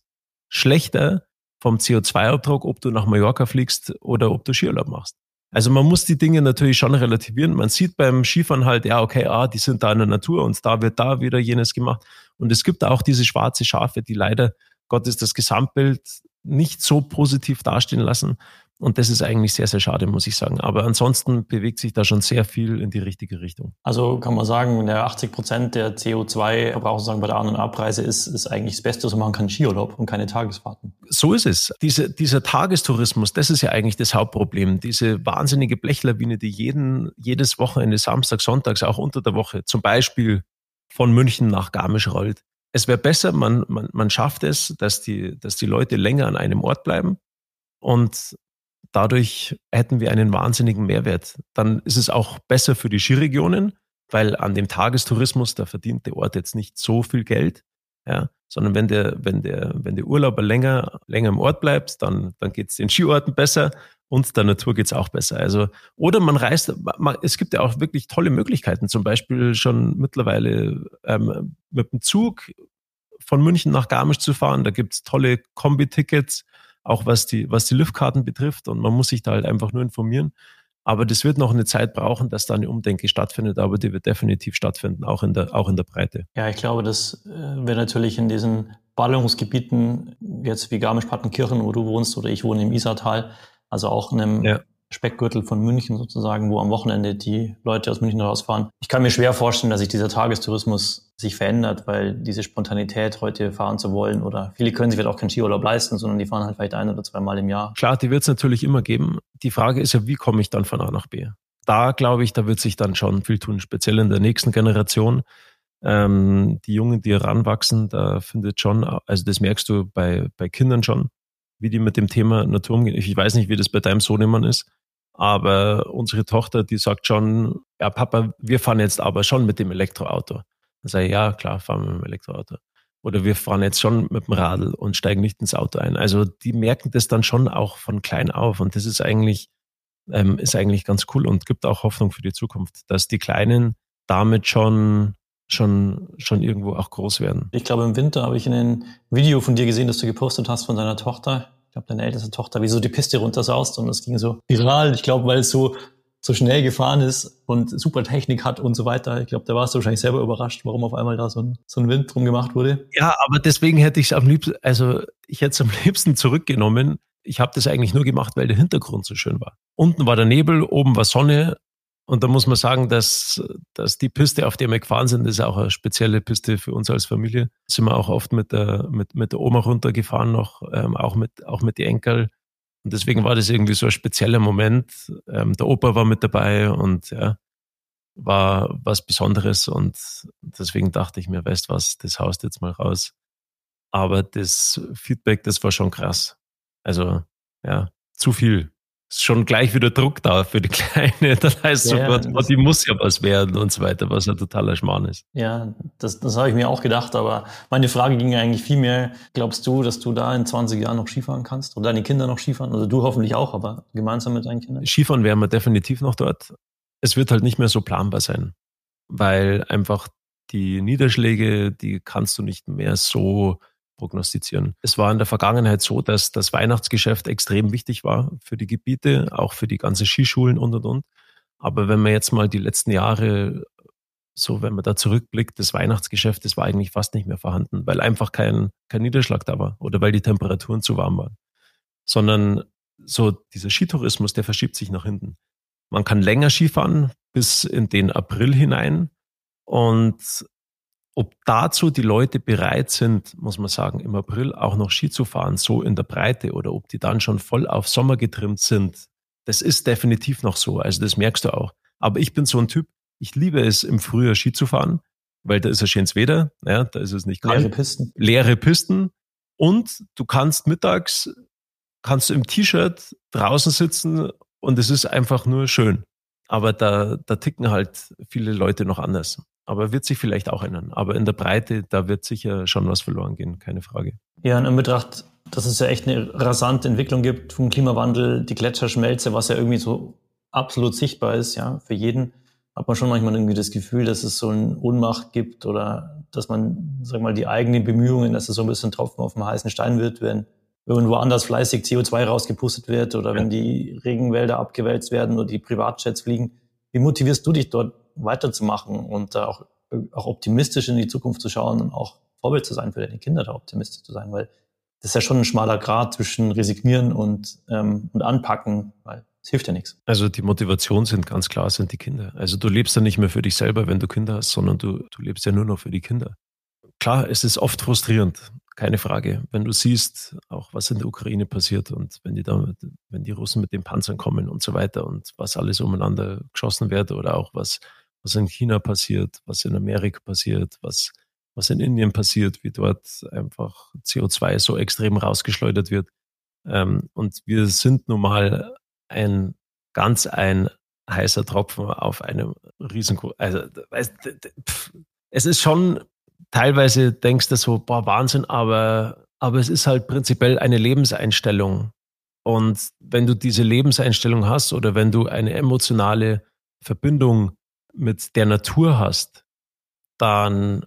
schlechter vom CO2-Abdruck, ob du nach Mallorca fliegst oder ob du Skiurlaub machst. Also man muss die Dinge natürlich schon relativieren. Man sieht beim Skifahren halt, ja, okay, ah, die sind da in der Natur und da wird da wieder jenes gemacht. Und es gibt auch diese schwarze Schafe, die leider Gottes das Gesamtbild nicht so positiv dastehen lassen. Und das ist eigentlich sehr, sehr schade, muss ich sagen. Aber ansonsten bewegt sich da schon sehr viel in die richtige Richtung. Also kann man sagen, der 80 Prozent der CO2-Verbrauch bei der An- und Abreise ist, ist eigentlich das Beste, was man kann Skiurlaub und keine Tagesfahrten. So ist es. Diese, dieser Tagestourismus, das ist ja eigentlich das Hauptproblem. Diese wahnsinnige Blechlawine, die jeden, jedes Wochenende, Samstag, Sonntags, auch unter der Woche, zum Beispiel von München nach Garmisch rollt. Es wäre besser, man, man, man schafft es, dass die, dass die Leute länger an einem Ort bleiben und Dadurch hätten wir einen wahnsinnigen Mehrwert. Dann ist es auch besser für die Skiregionen, weil an dem Tagestourismus, da verdient der Ort jetzt nicht so viel Geld, ja, sondern wenn der, wenn der, wenn der Urlauber länger, länger im Ort bleibt, dann, dann geht es den Skiorten besser und der Natur geht es auch besser. Also, oder man reist, man, es gibt ja auch wirklich tolle Möglichkeiten, zum Beispiel schon mittlerweile ähm, mit dem Zug von München nach Garmisch zu fahren. Da gibt es tolle Kombi-Tickets auch was die, was die Liftkarten betrifft. Und man muss sich da halt einfach nur informieren. Aber das wird noch eine Zeit brauchen, dass da eine Umdenke stattfindet, aber die wird definitiv stattfinden, auch in der, auch in der Breite. Ja, ich glaube, das äh, wird natürlich in diesen Ballungsgebieten, jetzt wie Garmisch-Partenkirchen, wo du wohnst, oder ich wohne im Isartal, also auch in einem ja. Speckgürtel von München sozusagen, wo am Wochenende die Leute aus München rausfahren. Ich kann mir schwer vorstellen, dass sich dieser Tagestourismus sich verändert, weil diese Spontanität heute fahren zu wollen oder viele können sich vielleicht auch keinen Skiurlaub leisten, sondern die fahren halt vielleicht ein oder zweimal im Jahr. Klar, die wird es natürlich immer geben. Die Frage ist ja, wie komme ich dann von A nach B? Da glaube ich, da wird sich dann schon viel tun, speziell in der nächsten Generation. Ähm, die Jungen, die heranwachsen, da findet schon, also das merkst du bei, bei Kindern schon, wie die mit dem Thema Natur umgehen. Ich weiß nicht, wie das bei deinem Sohn immer ist, aber unsere Tochter, die sagt schon, ja, Papa, wir fahren jetzt aber schon mit dem Elektroauto. Dann sage ich, ja, klar, fahren wir mit dem Elektroauto. Oder wir fahren jetzt schon mit dem Radl und steigen nicht ins Auto ein. Also die merken das dann schon auch von klein auf. Und das ist eigentlich, ähm, ist eigentlich ganz cool und gibt auch Hoffnung für die Zukunft, dass die Kleinen damit schon schon, schon irgendwo auch groß werden. Ich glaube, im Winter habe ich in einem Video von dir gesehen, das du gepostet hast von deiner Tochter. Ich glaube, deine älteste Tochter, wie so die Piste runtersaust und das ging so viral. Ich glaube, weil es so, so schnell gefahren ist und super Technik hat und so weiter. Ich glaube, da warst du wahrscheinlich selber überrascht, warum auf einmal da so ein, so ein Wind drum gemacht wurde. Ja, aber deswegen hätte ich es am liebsten, also ich hätte es am liebsten zurückgenommen. Ich habe das eigentlich nur gemacht, weil der Hintergrund so schön war. Unten war der Nebel, oben war Sonne und da muss man sagen, dass, dass die Piste, auf der wir gefahren sind, ist auch eine spezielle Piste für uns als Familie. Sind wir auch oft mit der, mit, mit der Oma runtergefahren noch, ähm, auch mit, auch mit den Enkel. Und deswegen war das irgendwie so ein spezieller Moment. Ähm, der Opa war mit dabei und ja, war was Besonderes. Und deswegen dachte ich mir, weißt was, das haust jetzt mal raus. Aber das Feedback, das war schon krass. Also, ja, zu viel ist schon gleich wieder Druck da für die Kleine. Dann heißt es ja, sofort, oh, die muss ja was werden und so weiter, was ein totaler Schmarrn ist. Ja, das, das habe ich mir auch gedacht, aber meine Frage ging eigentlich viel mehr, glaubst du, dass du da in 20 Jahren noch Skifahren kannst? Oder deine Kinder noch Skifahren? Also du hoffentlich auch, aber gemeinsam mit deinen Kindern? Skifahren wären wir definitiv noch dort. Es wird halt nicht mehr so planbar sein, weil einfach die Niederschläge, die kannst du nicht mehr so prognostizieren. Es war in der Vergangenheit so, dass das Weihnachtsgeschäft extrem wichtig war für die Gebiete, auch für die ganzen Skischulen und und und. Aber wenn man jetzt mal die letzten Jahre so, wenn man da zurückblickt, das Weihnachtsgeschäft, das war eigentlich fast nicht mehr vorhanden, weil einfach kein, kein Niederschlag da war oder weil die Temperaturen zu warm waren. Sondern so dieser Skitourismus, der verschiebt sich nach hinten. Man kann länger Skifahren bis in den April hinein und ob dazu die Leute bereit sind, muss man sagen, im April auch noch Ski zu fahren, so in der Breite, oder ob die dann schon voll auf Sommer getrimmt sind, das ist definitiv noch so. Also das merkst du auch. Aber ich bin so ein Typ, ich liebe es, im Frühjahr Ski zu fahren, weil da ist ein schönes Wetter, ja, da ist es nicht kalt. Leere Pisten. Leere Pisten. Und du kannst mittags, kannst du im T-Shirt draußen sitzen und es ist einfach nur schön. Aber da, da ticken halt viele Leute noch anders aber wird sich vielleicht auch ändern. Aber in der Breite, da wird sicher schon was verloren gehen, keine Frage. Ja, in Betracht, dass es ja echt eine rasante Entwicklung gibt vom Klimawandel, die Gletscherschmelze, was ja irgendwie so absolut sichtbar ist, ja, für jeden, hat man schon manchmal irgendwie das Gefühl, dass es so eine Ohnmacht gibt oder dass man, sag mal, die eigenen Bemühungen, dass es so ein bisschen Tropfen auf dem heißen Stein wird, wenn irgendwo anders fleißig CO2 rausgepustet wird oder ja. wenn die Regenwälder abgewälzt werden oder die Privatjets fliegen. Wie motivierst du dich dort weiterzumachen und äh, auch, auch optimistisch in die Zukunft zu schauen und auch Vorbild zu sein für deine Kinder, da optimistisch zu sein, weil das ist ja schon ein schmaler Grad zwischen resignieren und, ähm, und anpacken, weil es hilft ja nichts. Also die Motivation sind ganz klar, sind die Kinder. Also du lebst ja nicht mehr für dich selber, wenn du Kinder hast, sondern du, du lebst ja nur noch für die Kinder. Klar, es ist oft frustrierend, keine Frage. Wenn du siehst, auch was in der Ukraine passiert und wenn die da, wenn die Russen mit den Panzern kommen und so weiter und was alles umeinander geschossen wird oder auch was was in China passiert, was in Amerika passiert, was, was in Indien passiert, wie dort einfach CO2 so extrem rausgeschleudert wird. Ähm, und wir sind nun mal ein ganz ein heißer Tropfen auf einem riesen, also es ist schon teilweise denkst du so, boah, Wahnsinn, aber, aber es ist halt prinzipiell eine Lebenseinstellung. Und wenn du diese Lebenseinstellung hast oder wenn du eine emotionale Verbindung mit der Natur hast, dann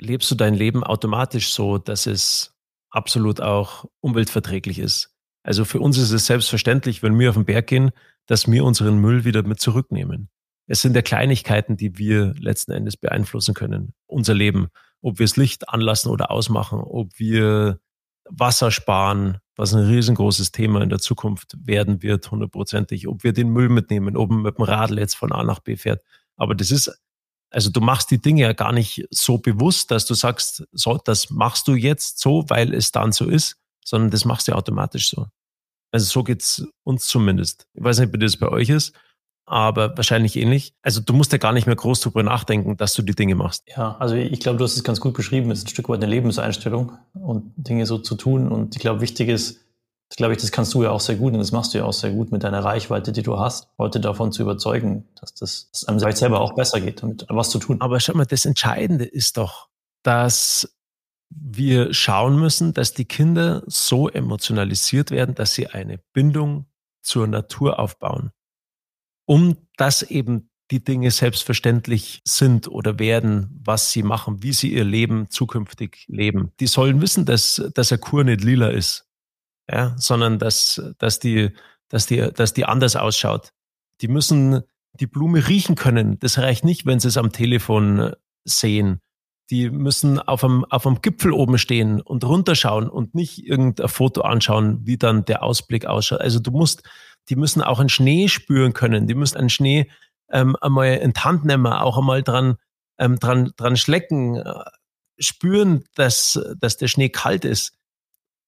lebst du dein Leben automatisch so, dass es absolut auch umweltverträglich ist. Also für uns ist es selbstverständlich, wenn wir auf den Berg gehen, dass wir unseren Müll wieder mit zurücknehmen. Es sind ja Kleinigkeiten, die wir letzten Endes beeinflussen können. Unser Leben. Ob wir das Licht anlassen oder ausmachen, ob wir Wasser sparen, was ein riesengroßes Thema in der Zukunft werden wird, hundertprozentig. Ob wir den Müll mitnehmen, ob man mit dem Radl jetzt von A nach B fährt. Aber das ist, also du machst die Dinge ja gar nicht so bewusst, dass du sagst, so, das machst du jetzt so, weil es dann so ist, sondern das machst du automatisch so. Also so geht's uns zumindest. Ich weiß nicht, wie das bei euch ist, aber wahrscheinlich ähnlich. Also du musst ja gar nicht mehr groß drüber nachdenken, dass du die Dinge machst. Ja, also ich glaube, du hast es ganz gut beschrieben. Es ist ein Stück weit eine Lebenseinstellung und Dinge so zu tun. Und ich glaube, wichtig ist, das glaube ich, das kannst du ja auch sehr gut und das machst du ja auch sehr gut mit deiner Reichweite, die du hast, Leute davon zu überzeugen, dass das dass einem vielleicht selber auch besser geht, damit was zu tun. Aber schau mal, das Entscheidende ist doch, dass wir schauen müssen, dass die Kinder so emotionalisiert werden, dass sie eine Bindung zur Natur aufbauen, um das eben die Dinge selbstverständlich sind oder werden, was sie machen, wie sie ihr Leben zukünftig leben. Die sollen wissen, dass, dass der Kur nicht lila ist, ja, sondern dass, dass die, dass die, dass die anders ausschaut. Die müssen die Blume riechen können. Das reicht nicht, wenn sie es am Telefon sehen. Die müssen auf einem, auf einem Gipfel oben stehen und runterschauen und nicht irgendein Foto anschauen, wie dann der Ausblick ausschaut. Also du musst, die müssen auch einen Schnee spüren können. Die müssen einen Schnee ähm, einmal in die Hand nehmen, auch einmal dran, ähm, dran, dran schlecken, äh, spüren, dass, dass der Schnee kalt ist.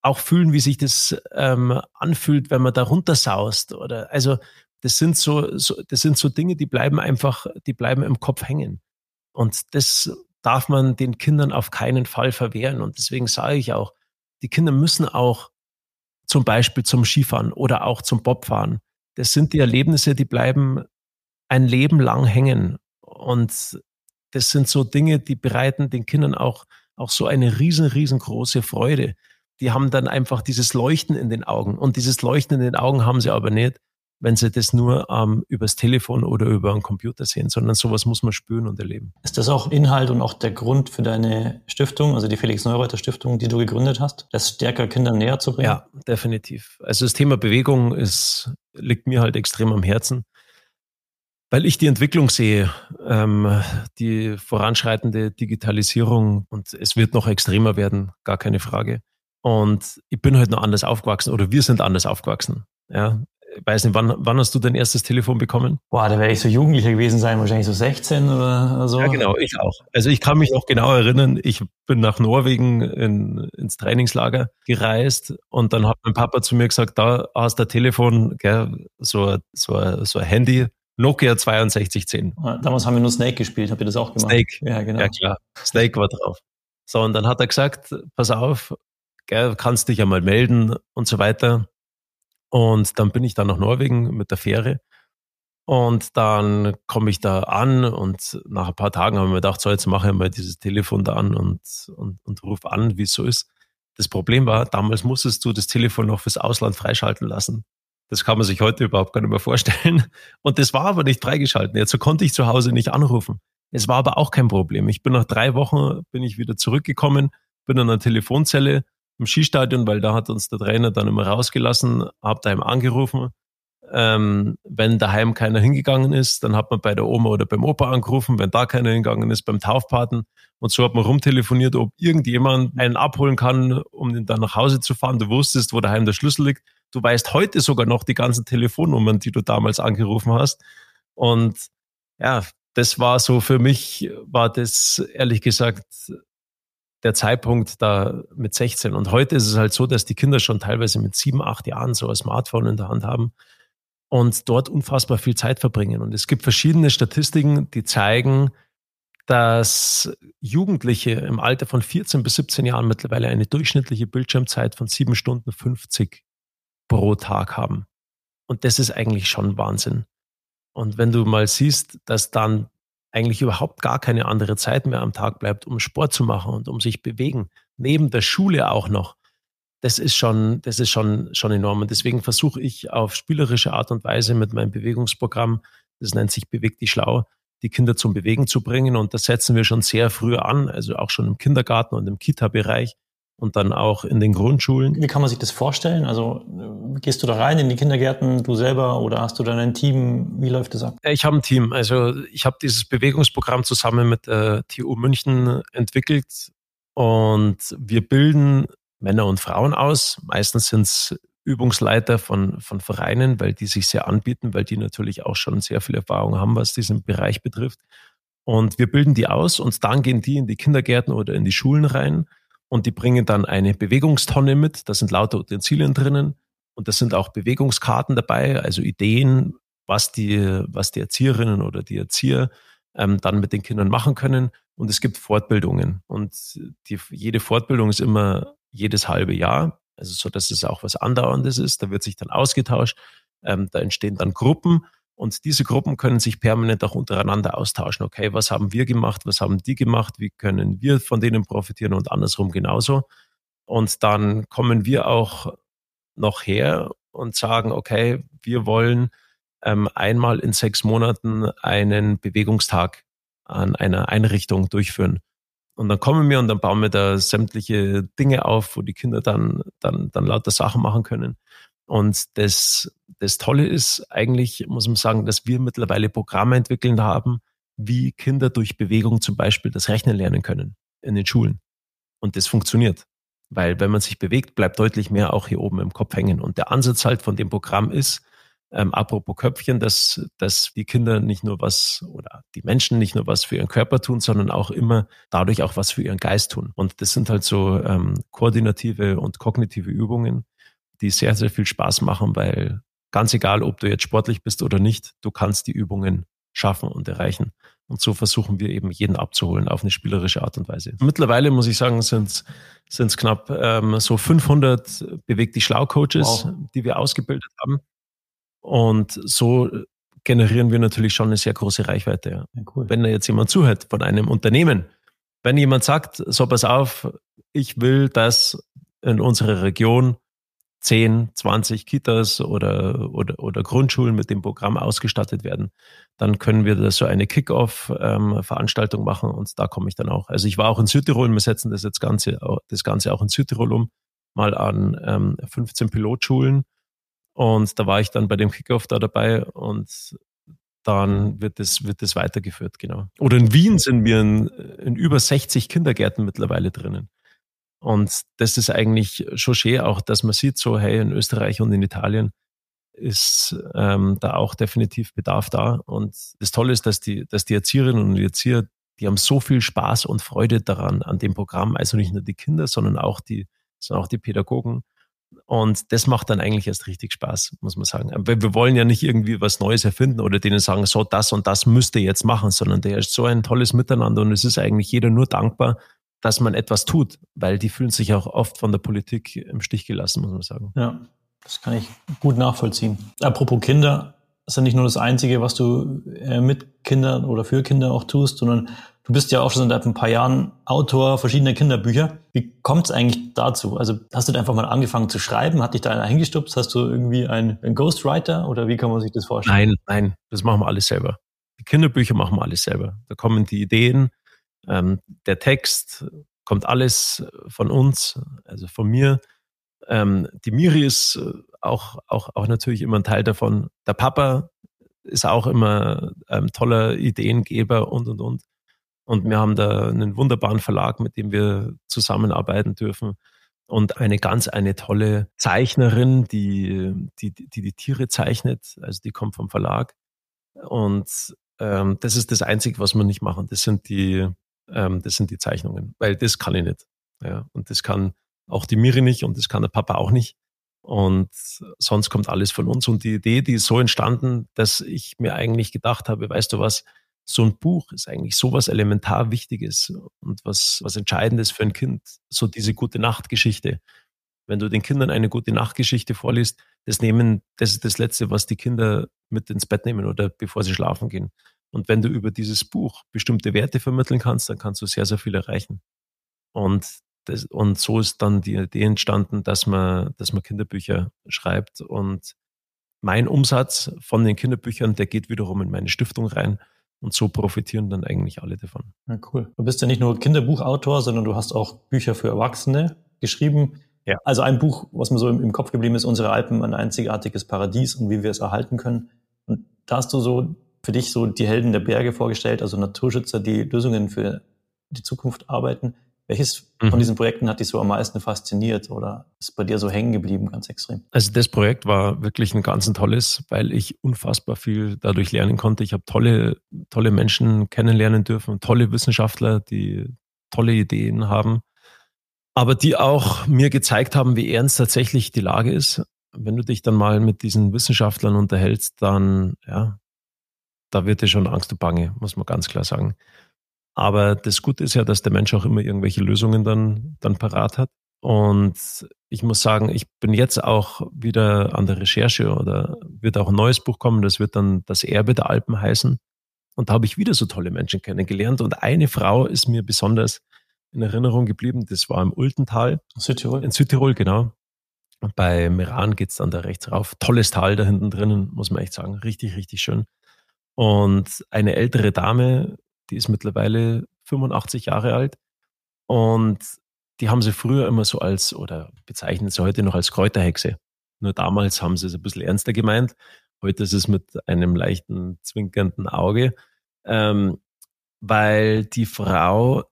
Auch fühlen, wie sich das ähm, anfühlt, wenn man da runtersaust. Oder also das sind so, so, das sind so Dinge, die bleiben einfach, die bleiben im Kopf hängen. Und das darf man den Kindern auf keinen Fall verwehren. Und deswegen sage ich auch, die Kinder müssen auch zum Beispiel zum Skifahren oder auch zum Bobfahren. Das sind die Erlebnisse, die bleiben ein Leben lang hängen. Und das sind so Dinge, die bereiten den Kindern auch, auch so eine riesen, riesengroße Freude. Die haben dann einfach dieses Leuchten in den Augen. Und dieses Leuchten in den Augen haben sie aber nicht, wenn sie das nur ähm, übers Telefon oder über einen Computer sehen, sondern sowas muss man spüren und erleben. Ist das auch Inhalt und auch der Grund für deine Stiftung, also die Felix Neureuter Stiftung, die du gegründet hast, das stärker Kindern näher zu bringen? Ja, definitiv. Also das Thema Bewegung ist, liegt mir halt extrem am Herzen, weil ich die Entwicklung sehe, ähm, die voranschreitende Digitalisierung und es wird noch extremer werden, gar keine Frage. Und ich bin halt noch anders aufgewachsen oder wir sind anders aufgewachsen. Ja, weiß nicht, wann, wann hast du dein erstes Telefon bekommen? Boah, da wäre ich so Jugendlicher gewesen sein, wahrscheinlich so 16 oder so. Ja, genau, ich auch. Also ich kann mich noch genau erinnern, ich bin nach Norwegen in, ins Trainingslager gereist und dann hat mein Papa zu mir gesagt, da hast du ein Telefon, gell, so, so, so ein Handy, Nokia 6210. Damals haben wir nur Snake gespielt, habt ihr das auch gemacht? Snake, ja genau. Ja klar, Snake war drauf. So, und dann hat er gesagt, pass auf, gell, kannst dich ja mal melden und so weiter. Und dann bin ich dann nach Norwegen mit der Fähre. Und dann komme ich da an und nach ein paar Tagen haben wir gedacht, so jetzt mache ich mal dieses Telefon da an und, und, und rufe an, wie es so ist. Das Problem war, damals musstest du das Telefon noch fürs Ausland freischalten lassen. Das kann man sich heute überhaupt gar nicht mehr vorstellen. Und das war aber nicht freigeschalten. Jetzt so konnte ich zu Hause nicht anrufen. Es war aber auch kein Problem. Ich bin nach drei Wochen, bin ich wieder zurückgekommen, bin an einer Telefonzelle, im Skistadion, weil da hat uns der Trainer dann immer rausgelassen, hab daheim angerufen. Ähm, wenn daheim keiner hingegangen ist, dann hat man bei der Oma oder beim Opa angerufen, wenn da keiner hingegangen ist, beim Taufpaten. Und so hat man rumtelefoniert, ob irgendjemand einen abholen kann, um ihn dann nach Hause zu fahren. Du wusstest, wo daheim der Schlüssel liegt. Du weißt heute sogar noch die ganzen Telefonnummern, die du damals angerufen hast. Und ja, das war so für mich, war das ehrlich gesagt der Zeitpunkt da mit 16. Und heute ist es halt so, dass die Kinder schon teilweise mit sieben, acht Jahren so ein Smartphone in der Hand haben und dort unfassbar viel Zeit verbringen. Und es gibt verschiedene Statistiken, die zeigen, dass Jugendliche im Alter von 14 bis 17 Jahren mittlerweile eine durchschnittliche Bildschirmzeit von sieben Stunden 50 pro Tag haben. Und das ist eigentlich schon Wahnsinn. Und wenn du mal siehst, dass dann eigentlich überhaupt gar keine andere Zeit mehr am Tag bleibt, um Sport zu machen und um sich bewegen, neben der Schule auch noch, das ist schon, das ist schon, schon enorm. Und deswegen versuche ich auf spielerische Art und Weise mit meinem Bewegungsprogramm, das nennt sich Bewegt die Schlau, die Kinder zum Bewegen zu bringen. Und das setzen wir schon sehr früh an, also auch schon im Kindergarten und im Kita-Bereich und dann auch in den Grundschulen. Wie kann man sich das vorstellen? Also gehst du da rein in die Kindergärten, du selber oder hast du dann ein Team? Wie läuft das ab? Ich habe ein Team. Also ich habe dieses Bewegungsprogramm zusammen mit der TU München entwickelt und wir bilden Männer und Frauen aus. Meistens sind es Übungsleiter von, von Vereinen, weil die sich sehr anbieten, weil die natürlich auch schon sehr viel Erfahrung haben, was diesen Bereich betrifft. Und wir bilden die aus und dann gehen die in die Kindergärten oder in die Schulen rein und die bringen dann eine Bewegungstonne mit. Da sind lauter Utensilien drinnen und da sind auch Bewegungskarten dabei, also Ideen, was die, was die Erzieherinnen oder die Erzieher ähm, dann mit den Kindern machen können. Und es gibt Fortbildungen und die, jede Fortbildung ist immer jedes halbe Jahr, also so, dass es auch was andauerndes ist. Da wird sich dann ausgetauscht, ähm, da entstehen dann Gruppen und diese Gruppen können sich permanent auch untereinander austauschen. Okay, was haben wir gemacht? Was haben die gemacht? Wie können wir von denen profitieren und andersrum genauso? Und dann kommen wir auch noch her und sagen, okay, wir wollen ähm, einmal in sechs Monaten einen Bewegungstag an einer Einrichtung durchführen. Und dann kommen wir und dann bauen wir da sämtliche Dinge auf, wo die Kinder dann, dann, dann lauter Sachen machen können. Und das, das Tolle ist eigentlich, muss man sagen, dass wir mittlerweile Programme entwickeln haben, wie Kinder durch Bewegung zum Beispiel das Rechnen lernen können in den Schulen. Und das funktioniert. Weil wenn man sich bewegt, bleibt deutlich mehr auch hier oben im Kopf hängen. Und der Ansatz halt von dem Programm ist, ähm, apropos Köpfchen, dass, dass die Kinder nicht nur was oder die Menschen nicht nur was für ihren Körper tun, sondern auch immer dadurch auch was für ihren Geist tun. Und das sind halt so ähm, koordinative und kognitive Übungen, die sehr, sehr viel Spaß machen, weil ganz egal, ob du jetzt sportlich bist oder nicht, du kannst die Übungen schaffen und erreichen. Und so versuchen wir eben jeden abzuholen auf eine spielerische Art und Weise. Mittlerweile muss ich sagen, sind es knapp ähm, so 500 bewegt die Schlau-Coaches, wow. die wir ausgebildet haben. Und so generieren wir natürlich schon eine sehr große Reichweite. Ja. Ja, cool. Wenn da jetzt jemand zuhört von einem Unternehmen, wenn jemand sagt, so pass auf, ich will, dass in unserer Region 10, 20 Kitas oder, oder, oder Grundschulen mit dem Programm ausgestattet werden, dann können wir da so eine Kick-Off-Veranstaltung ähm, machen und da komme ich dann auch. Also ich war auch in Südtirol, wir setzen das jetzt Ganze, das Ganze auch in Südtirol um, mal an ähm, 15 Pilotschulen und da war ich dann bei dem Kickoff da dabei und dann wird es wird das weitergeführt, genau. Oder in Wien sind wir in, in über 60 Kindergärten mittlerweile drinnen. Und das ist eigentlich schon schön, auch dass man sieht, so hey, in Österreich und in Italien ist ähm, da auch definitiv Bedarf da. Und das Tolle ist, dass die, dass die Erzieherinnen und Erzieher, die haben so viel Spaß und Freude daran, an dem Programm. Also nicht nur die Kinder, sondern auch die, sondern auch die Pädagogen. Und das macht dann eigentlich erst richtig Spaß, muss man sagen. Aber wir wollen ja nicht irgendwie was Neues erfinden oder denen sagen, so das und das müsst ihr jetzt machen, sondern der ist so ein tolles Miteinander und es ist eigentlich jeder nur dankbar, dass man etwas tut, weil die fühlen sich auch oft von der Politik im Stich gelassen, muss man sagen. Ja, das kann ich gut nachvollziehen. Apropos Kinder, ist ja nicht nur das Einzige, was du äh, mit Kindern oder für Kinder auch tust, sondern Du bist ja auch schon seit ein paar Jahren Autor verschiedener Kinderbücher. Wie kommt es eigentlich dazu? Also hast du da einfach mal angefangen zu schreiben? Hat dich da einer hingestupst? Hast du irgendwie einen, einen Ghostwriter oder wie kann man sich das vorstellen? Nein, nein, das machen wir alles selber. Die Kinderbücher machen wir alles selber. Da kommen die Ideen, ähm, der Text, kommt alles von uns, also von mir. Ähm, die Miri ist auch, auch, auch natürlich immer ein Teil davon. Der Papa ist auch immer ähm, toller Ideengeber und, und, und. Und wir haben da einen wunderbaren Verlag, mit dem wir zusammenarbeiten dürfen. Und eine ganz, eine tolle Zeichnerin, die die, die, die Tiere zeichnet. Also die kommt vom Verlag. Und ähm, das ist das Einzige, was wir nicht machen. Das sind die, ähm, das sind die Zeichnungen. Weil das kann ich nicht. Ja, und das kann auch die Miri nicht und das kann der Papa auch nicht. Und sonst kommt alles von uns. Und die Idee, die ist so entstanden, dass ich mir eigentlich gedacht habe, weißt du was, so ein Buch ist eigentlich sowas elementar Wichtiges und was, was Entscheidendes für ein Kind. So diese gute Nachtgeschichte. Wenn du den Kindern eine gute Nachtgeschichte vorliest, das nehmen, das ist das Letzte, was die Kinder mit ins Bett nehmen oder bevor sie schlafen gehen. Und wenn du über dieses Buch bestimmte Werte vermitteln kannst, dann kannst du sehr, sehr viel erreichen. Und das, und so ist dann die Idee entstanden, dass man, dass man Kinderbücher schreibt. Und mein Umsatz von den Kinderbüchern, der geht wiederum in meine Stiftung rein. Und so profitieren dann eigentlich alle davon. Ja, cool. Du bist ja nicht nur Kinderbuchautor, sondern du hast auch Bücher für Erwachsene geschrieben. Ja. Also ein Buch, was mir so im, im Kopf geblieben ist, Unsere Alpen, ein einzigartiges Paradies und wie wir es erhalten können. Und da hast du so für dich so die Helden der Berge vorgestellt, also Naturschützer, die Lösungen für die Zukunft arbeiten. Welches mhm. von diesen Projekten hat dich so am meisten fasziniert oder ist bei dir so hängen geblieben, ganz extrem? Also das Projekt war wirklich ein ganz tolles, weil ich unfassbar viel dadurch lernen konnte. Ich habe tolle, tolle Menschen kennenlernen dürfen, tolle Wissenschaftler, die tolle Ideen haben, aber die auch mir gezeigt haben, wie ernst tatsächlich die Lage ist. Wenn du dich dann mal mit diesen Wissenschaftlern unterhältst, dann, ja, da wird dir schon Angst und Bange, muss man ganz klar sagen. Aber das Gute ist ja, dass der Mensch auch immer irgendwelche Lösungen dann, dann parat hat. Und ich muss sagen, ich bin jetzt auch wieder an der Recherche oder wird auch ein neues Buch kommen, das wird dann das Erbe der Alpen heißen. Und da habe ich wieder so tolle Menschen kennengelernt. Und eine Frau ist mir besonders in Erinnerung geblieben, das war im Ultental. Südtirol. In Südtirol, genau. Bei Meran geht es dann da rechts rauf. Tolles Tal da hinten drinnen, muss man echt sagen. Richtig, richtig schön. Und eine ältere Dame, die ist mittlerweile 85 Jahre alt. Und die haben sie früher immer so als, oder bezeichnen sie heute noch als Kräuterhexe. Nur damals haben sie es ein bisschen ernster gemeint. Heute ist es mit einem leichten, zwinkernden Auge. Ähm, weil die Frau,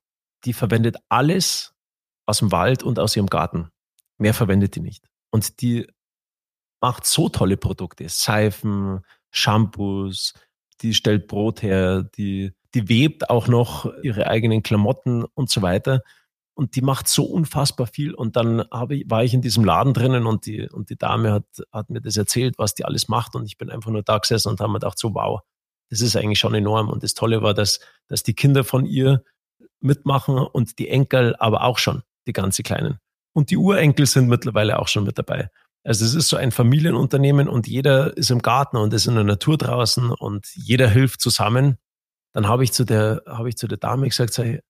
die verwendet alles aus dem Wald und aus ihrem Garten. Mehr verwendet die nicht. Und die macht so tolle Produkte. Seifen, Shampoos, die stellt Brot her, die, die webt auch noch ihre eigenen Klamotten und so weiter. Und die macht so unfassbar viel. Und dann habe ich, war ich in diesem Laden drinnen und die, und die Dame hat, hat mir das erzählt, was die alles macht. Und ich bin einfach nur da gesessen und habe mir gedacht, so wow, das ist eigentlich schon enorm. Und das Tolle war, dass, dass die Kinder von ihr mitmachen und die Enkel aber auch schon, die ganze Kleinen. Und die Urenkel sind mittlerweile auch schon mit dabei. Also es ist so ein Familienunternehmen und jeder ist im Garten und ist in der Natur draußen und jeder hilft zusammen. Dann habe ich zu der, habe ich zu der Dame gesagt, sei,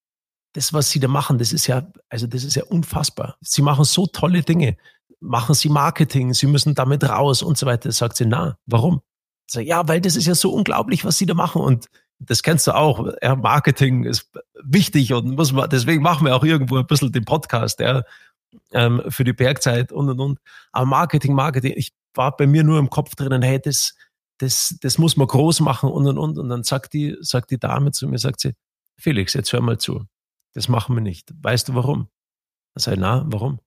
das, was Sie da machen, das ist ja, also das ist ja unfassbar. Sie machen so tolle Dinge. Machen Sie Marketing, Sie müssen damit raus und so weiter. Sagt sie, na, warum? Sag, ja, weil das ist ja so unglaublich, was Sie da machen und das kennst du auch. Ja, Marketing ist wichtig und muss man, deswegen machen wir auch irgendwo ein bisschen den Podcast, ja ähm, für die Bergzeit und und und. Aber Marketing, Marketing, ich war bei mir nur im Kopf drinnen, hey, das, das, das muss man groß machen und und und. Und dann sagt die, sagt die Dame zu mir, sagt sie, Felix, jetzt hör mal zu. Das machen wir nicht. Weißt du warum? Dann sage ich, na, warum?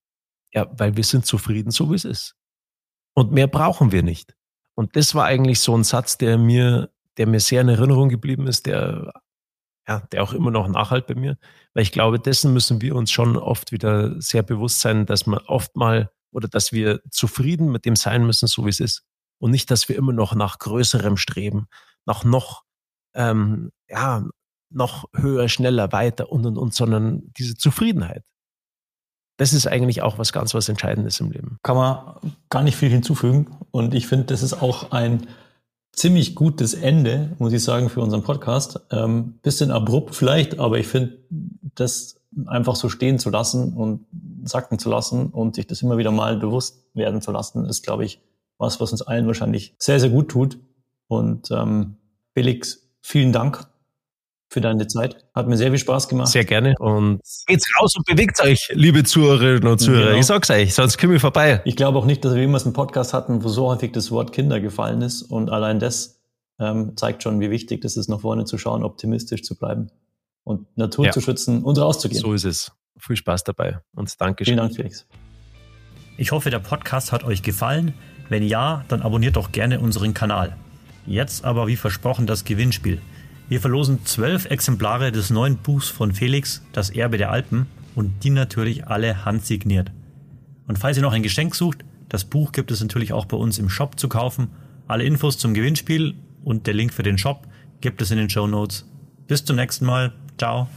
Ja, weil wir sind zufrieden, so wie es ist. Und mehr brauchen wir nicht. Und das war eigentlich so ein Satz, der mir, der mir sehr in Erinnerung geblieben ist, der ja, der auch immer noch nachhalt bei mir. Weil ich glaube, dessen müssen wir uns schon oft wieder sehr bewusst sein, dass man oft mal oder dass wir zufrieden mit dem sein müssen, so wie es ist. Und nicht, dass wir immer noch nach Größerem streben, nach noch, ähm, ja, noch höher, schneller, weiter und und und, sondern diese Zufriedenheit. Das ist eigentlich auch was ganz was Entscheidendes im Leben. Kann man gar nicht viel hinzufügen. Und ich finde, das ist auch ein ziemlich gutes Ende, muss ich sagen, für unseren Podcast. Ähm, bisschen abrupt vielleicht, aber ich finde, das einfach so stehen zu lassen und sacken zu lassen und sich das immer wieder mal bewusst werden zu lassen, ist, glaube ich, was, was uns allen wahrscheinlich sehr, sehr gut tut. Und ähm, Felix, vielen Dank für deine Zeit. Hat mir sehr viel Spaß gemacht. Sehr gerne. Und geht's raus und bewegt euch, liebe Zuhörerinnen und Zuhörer. Genau. Ich sag's euch, sonst komme ich vorbei. Ich glaube auch nicht, dass wir jemals einen Podcast hatten, wo so häufig das Wort Kinder gefallen ist. Und allein das ähm, zeigt schon, wie wichtig das ist, nach vorne zu schauen, optimistisch zu bleiben und Natur ja. zu schützen und rauszugehen. So ist es. Viel Spaß dabei und danke Vielen Dank, Felix. Ich hoffe, der Podcast hat euch gefallen. Wenn ja, dann abonniert doch gerne unseren Kanal. Jetzt aber wie versprochen das Gewinnspiel. Wir verlosen zwölf Exemplare des neuen Buchs von Felix, Das Erbe der Alpen, und die natürlich alle handsigniert. Und falls ihr noch ein Geschenk sucht, das Buch gibt es natürlich auch bei uns im Shop zu kaufen. Alle Infos zum Gewinnspiel und der Link für den Shop gibt es in den Show Notes. Bis zum nächsten Mal. Ciao.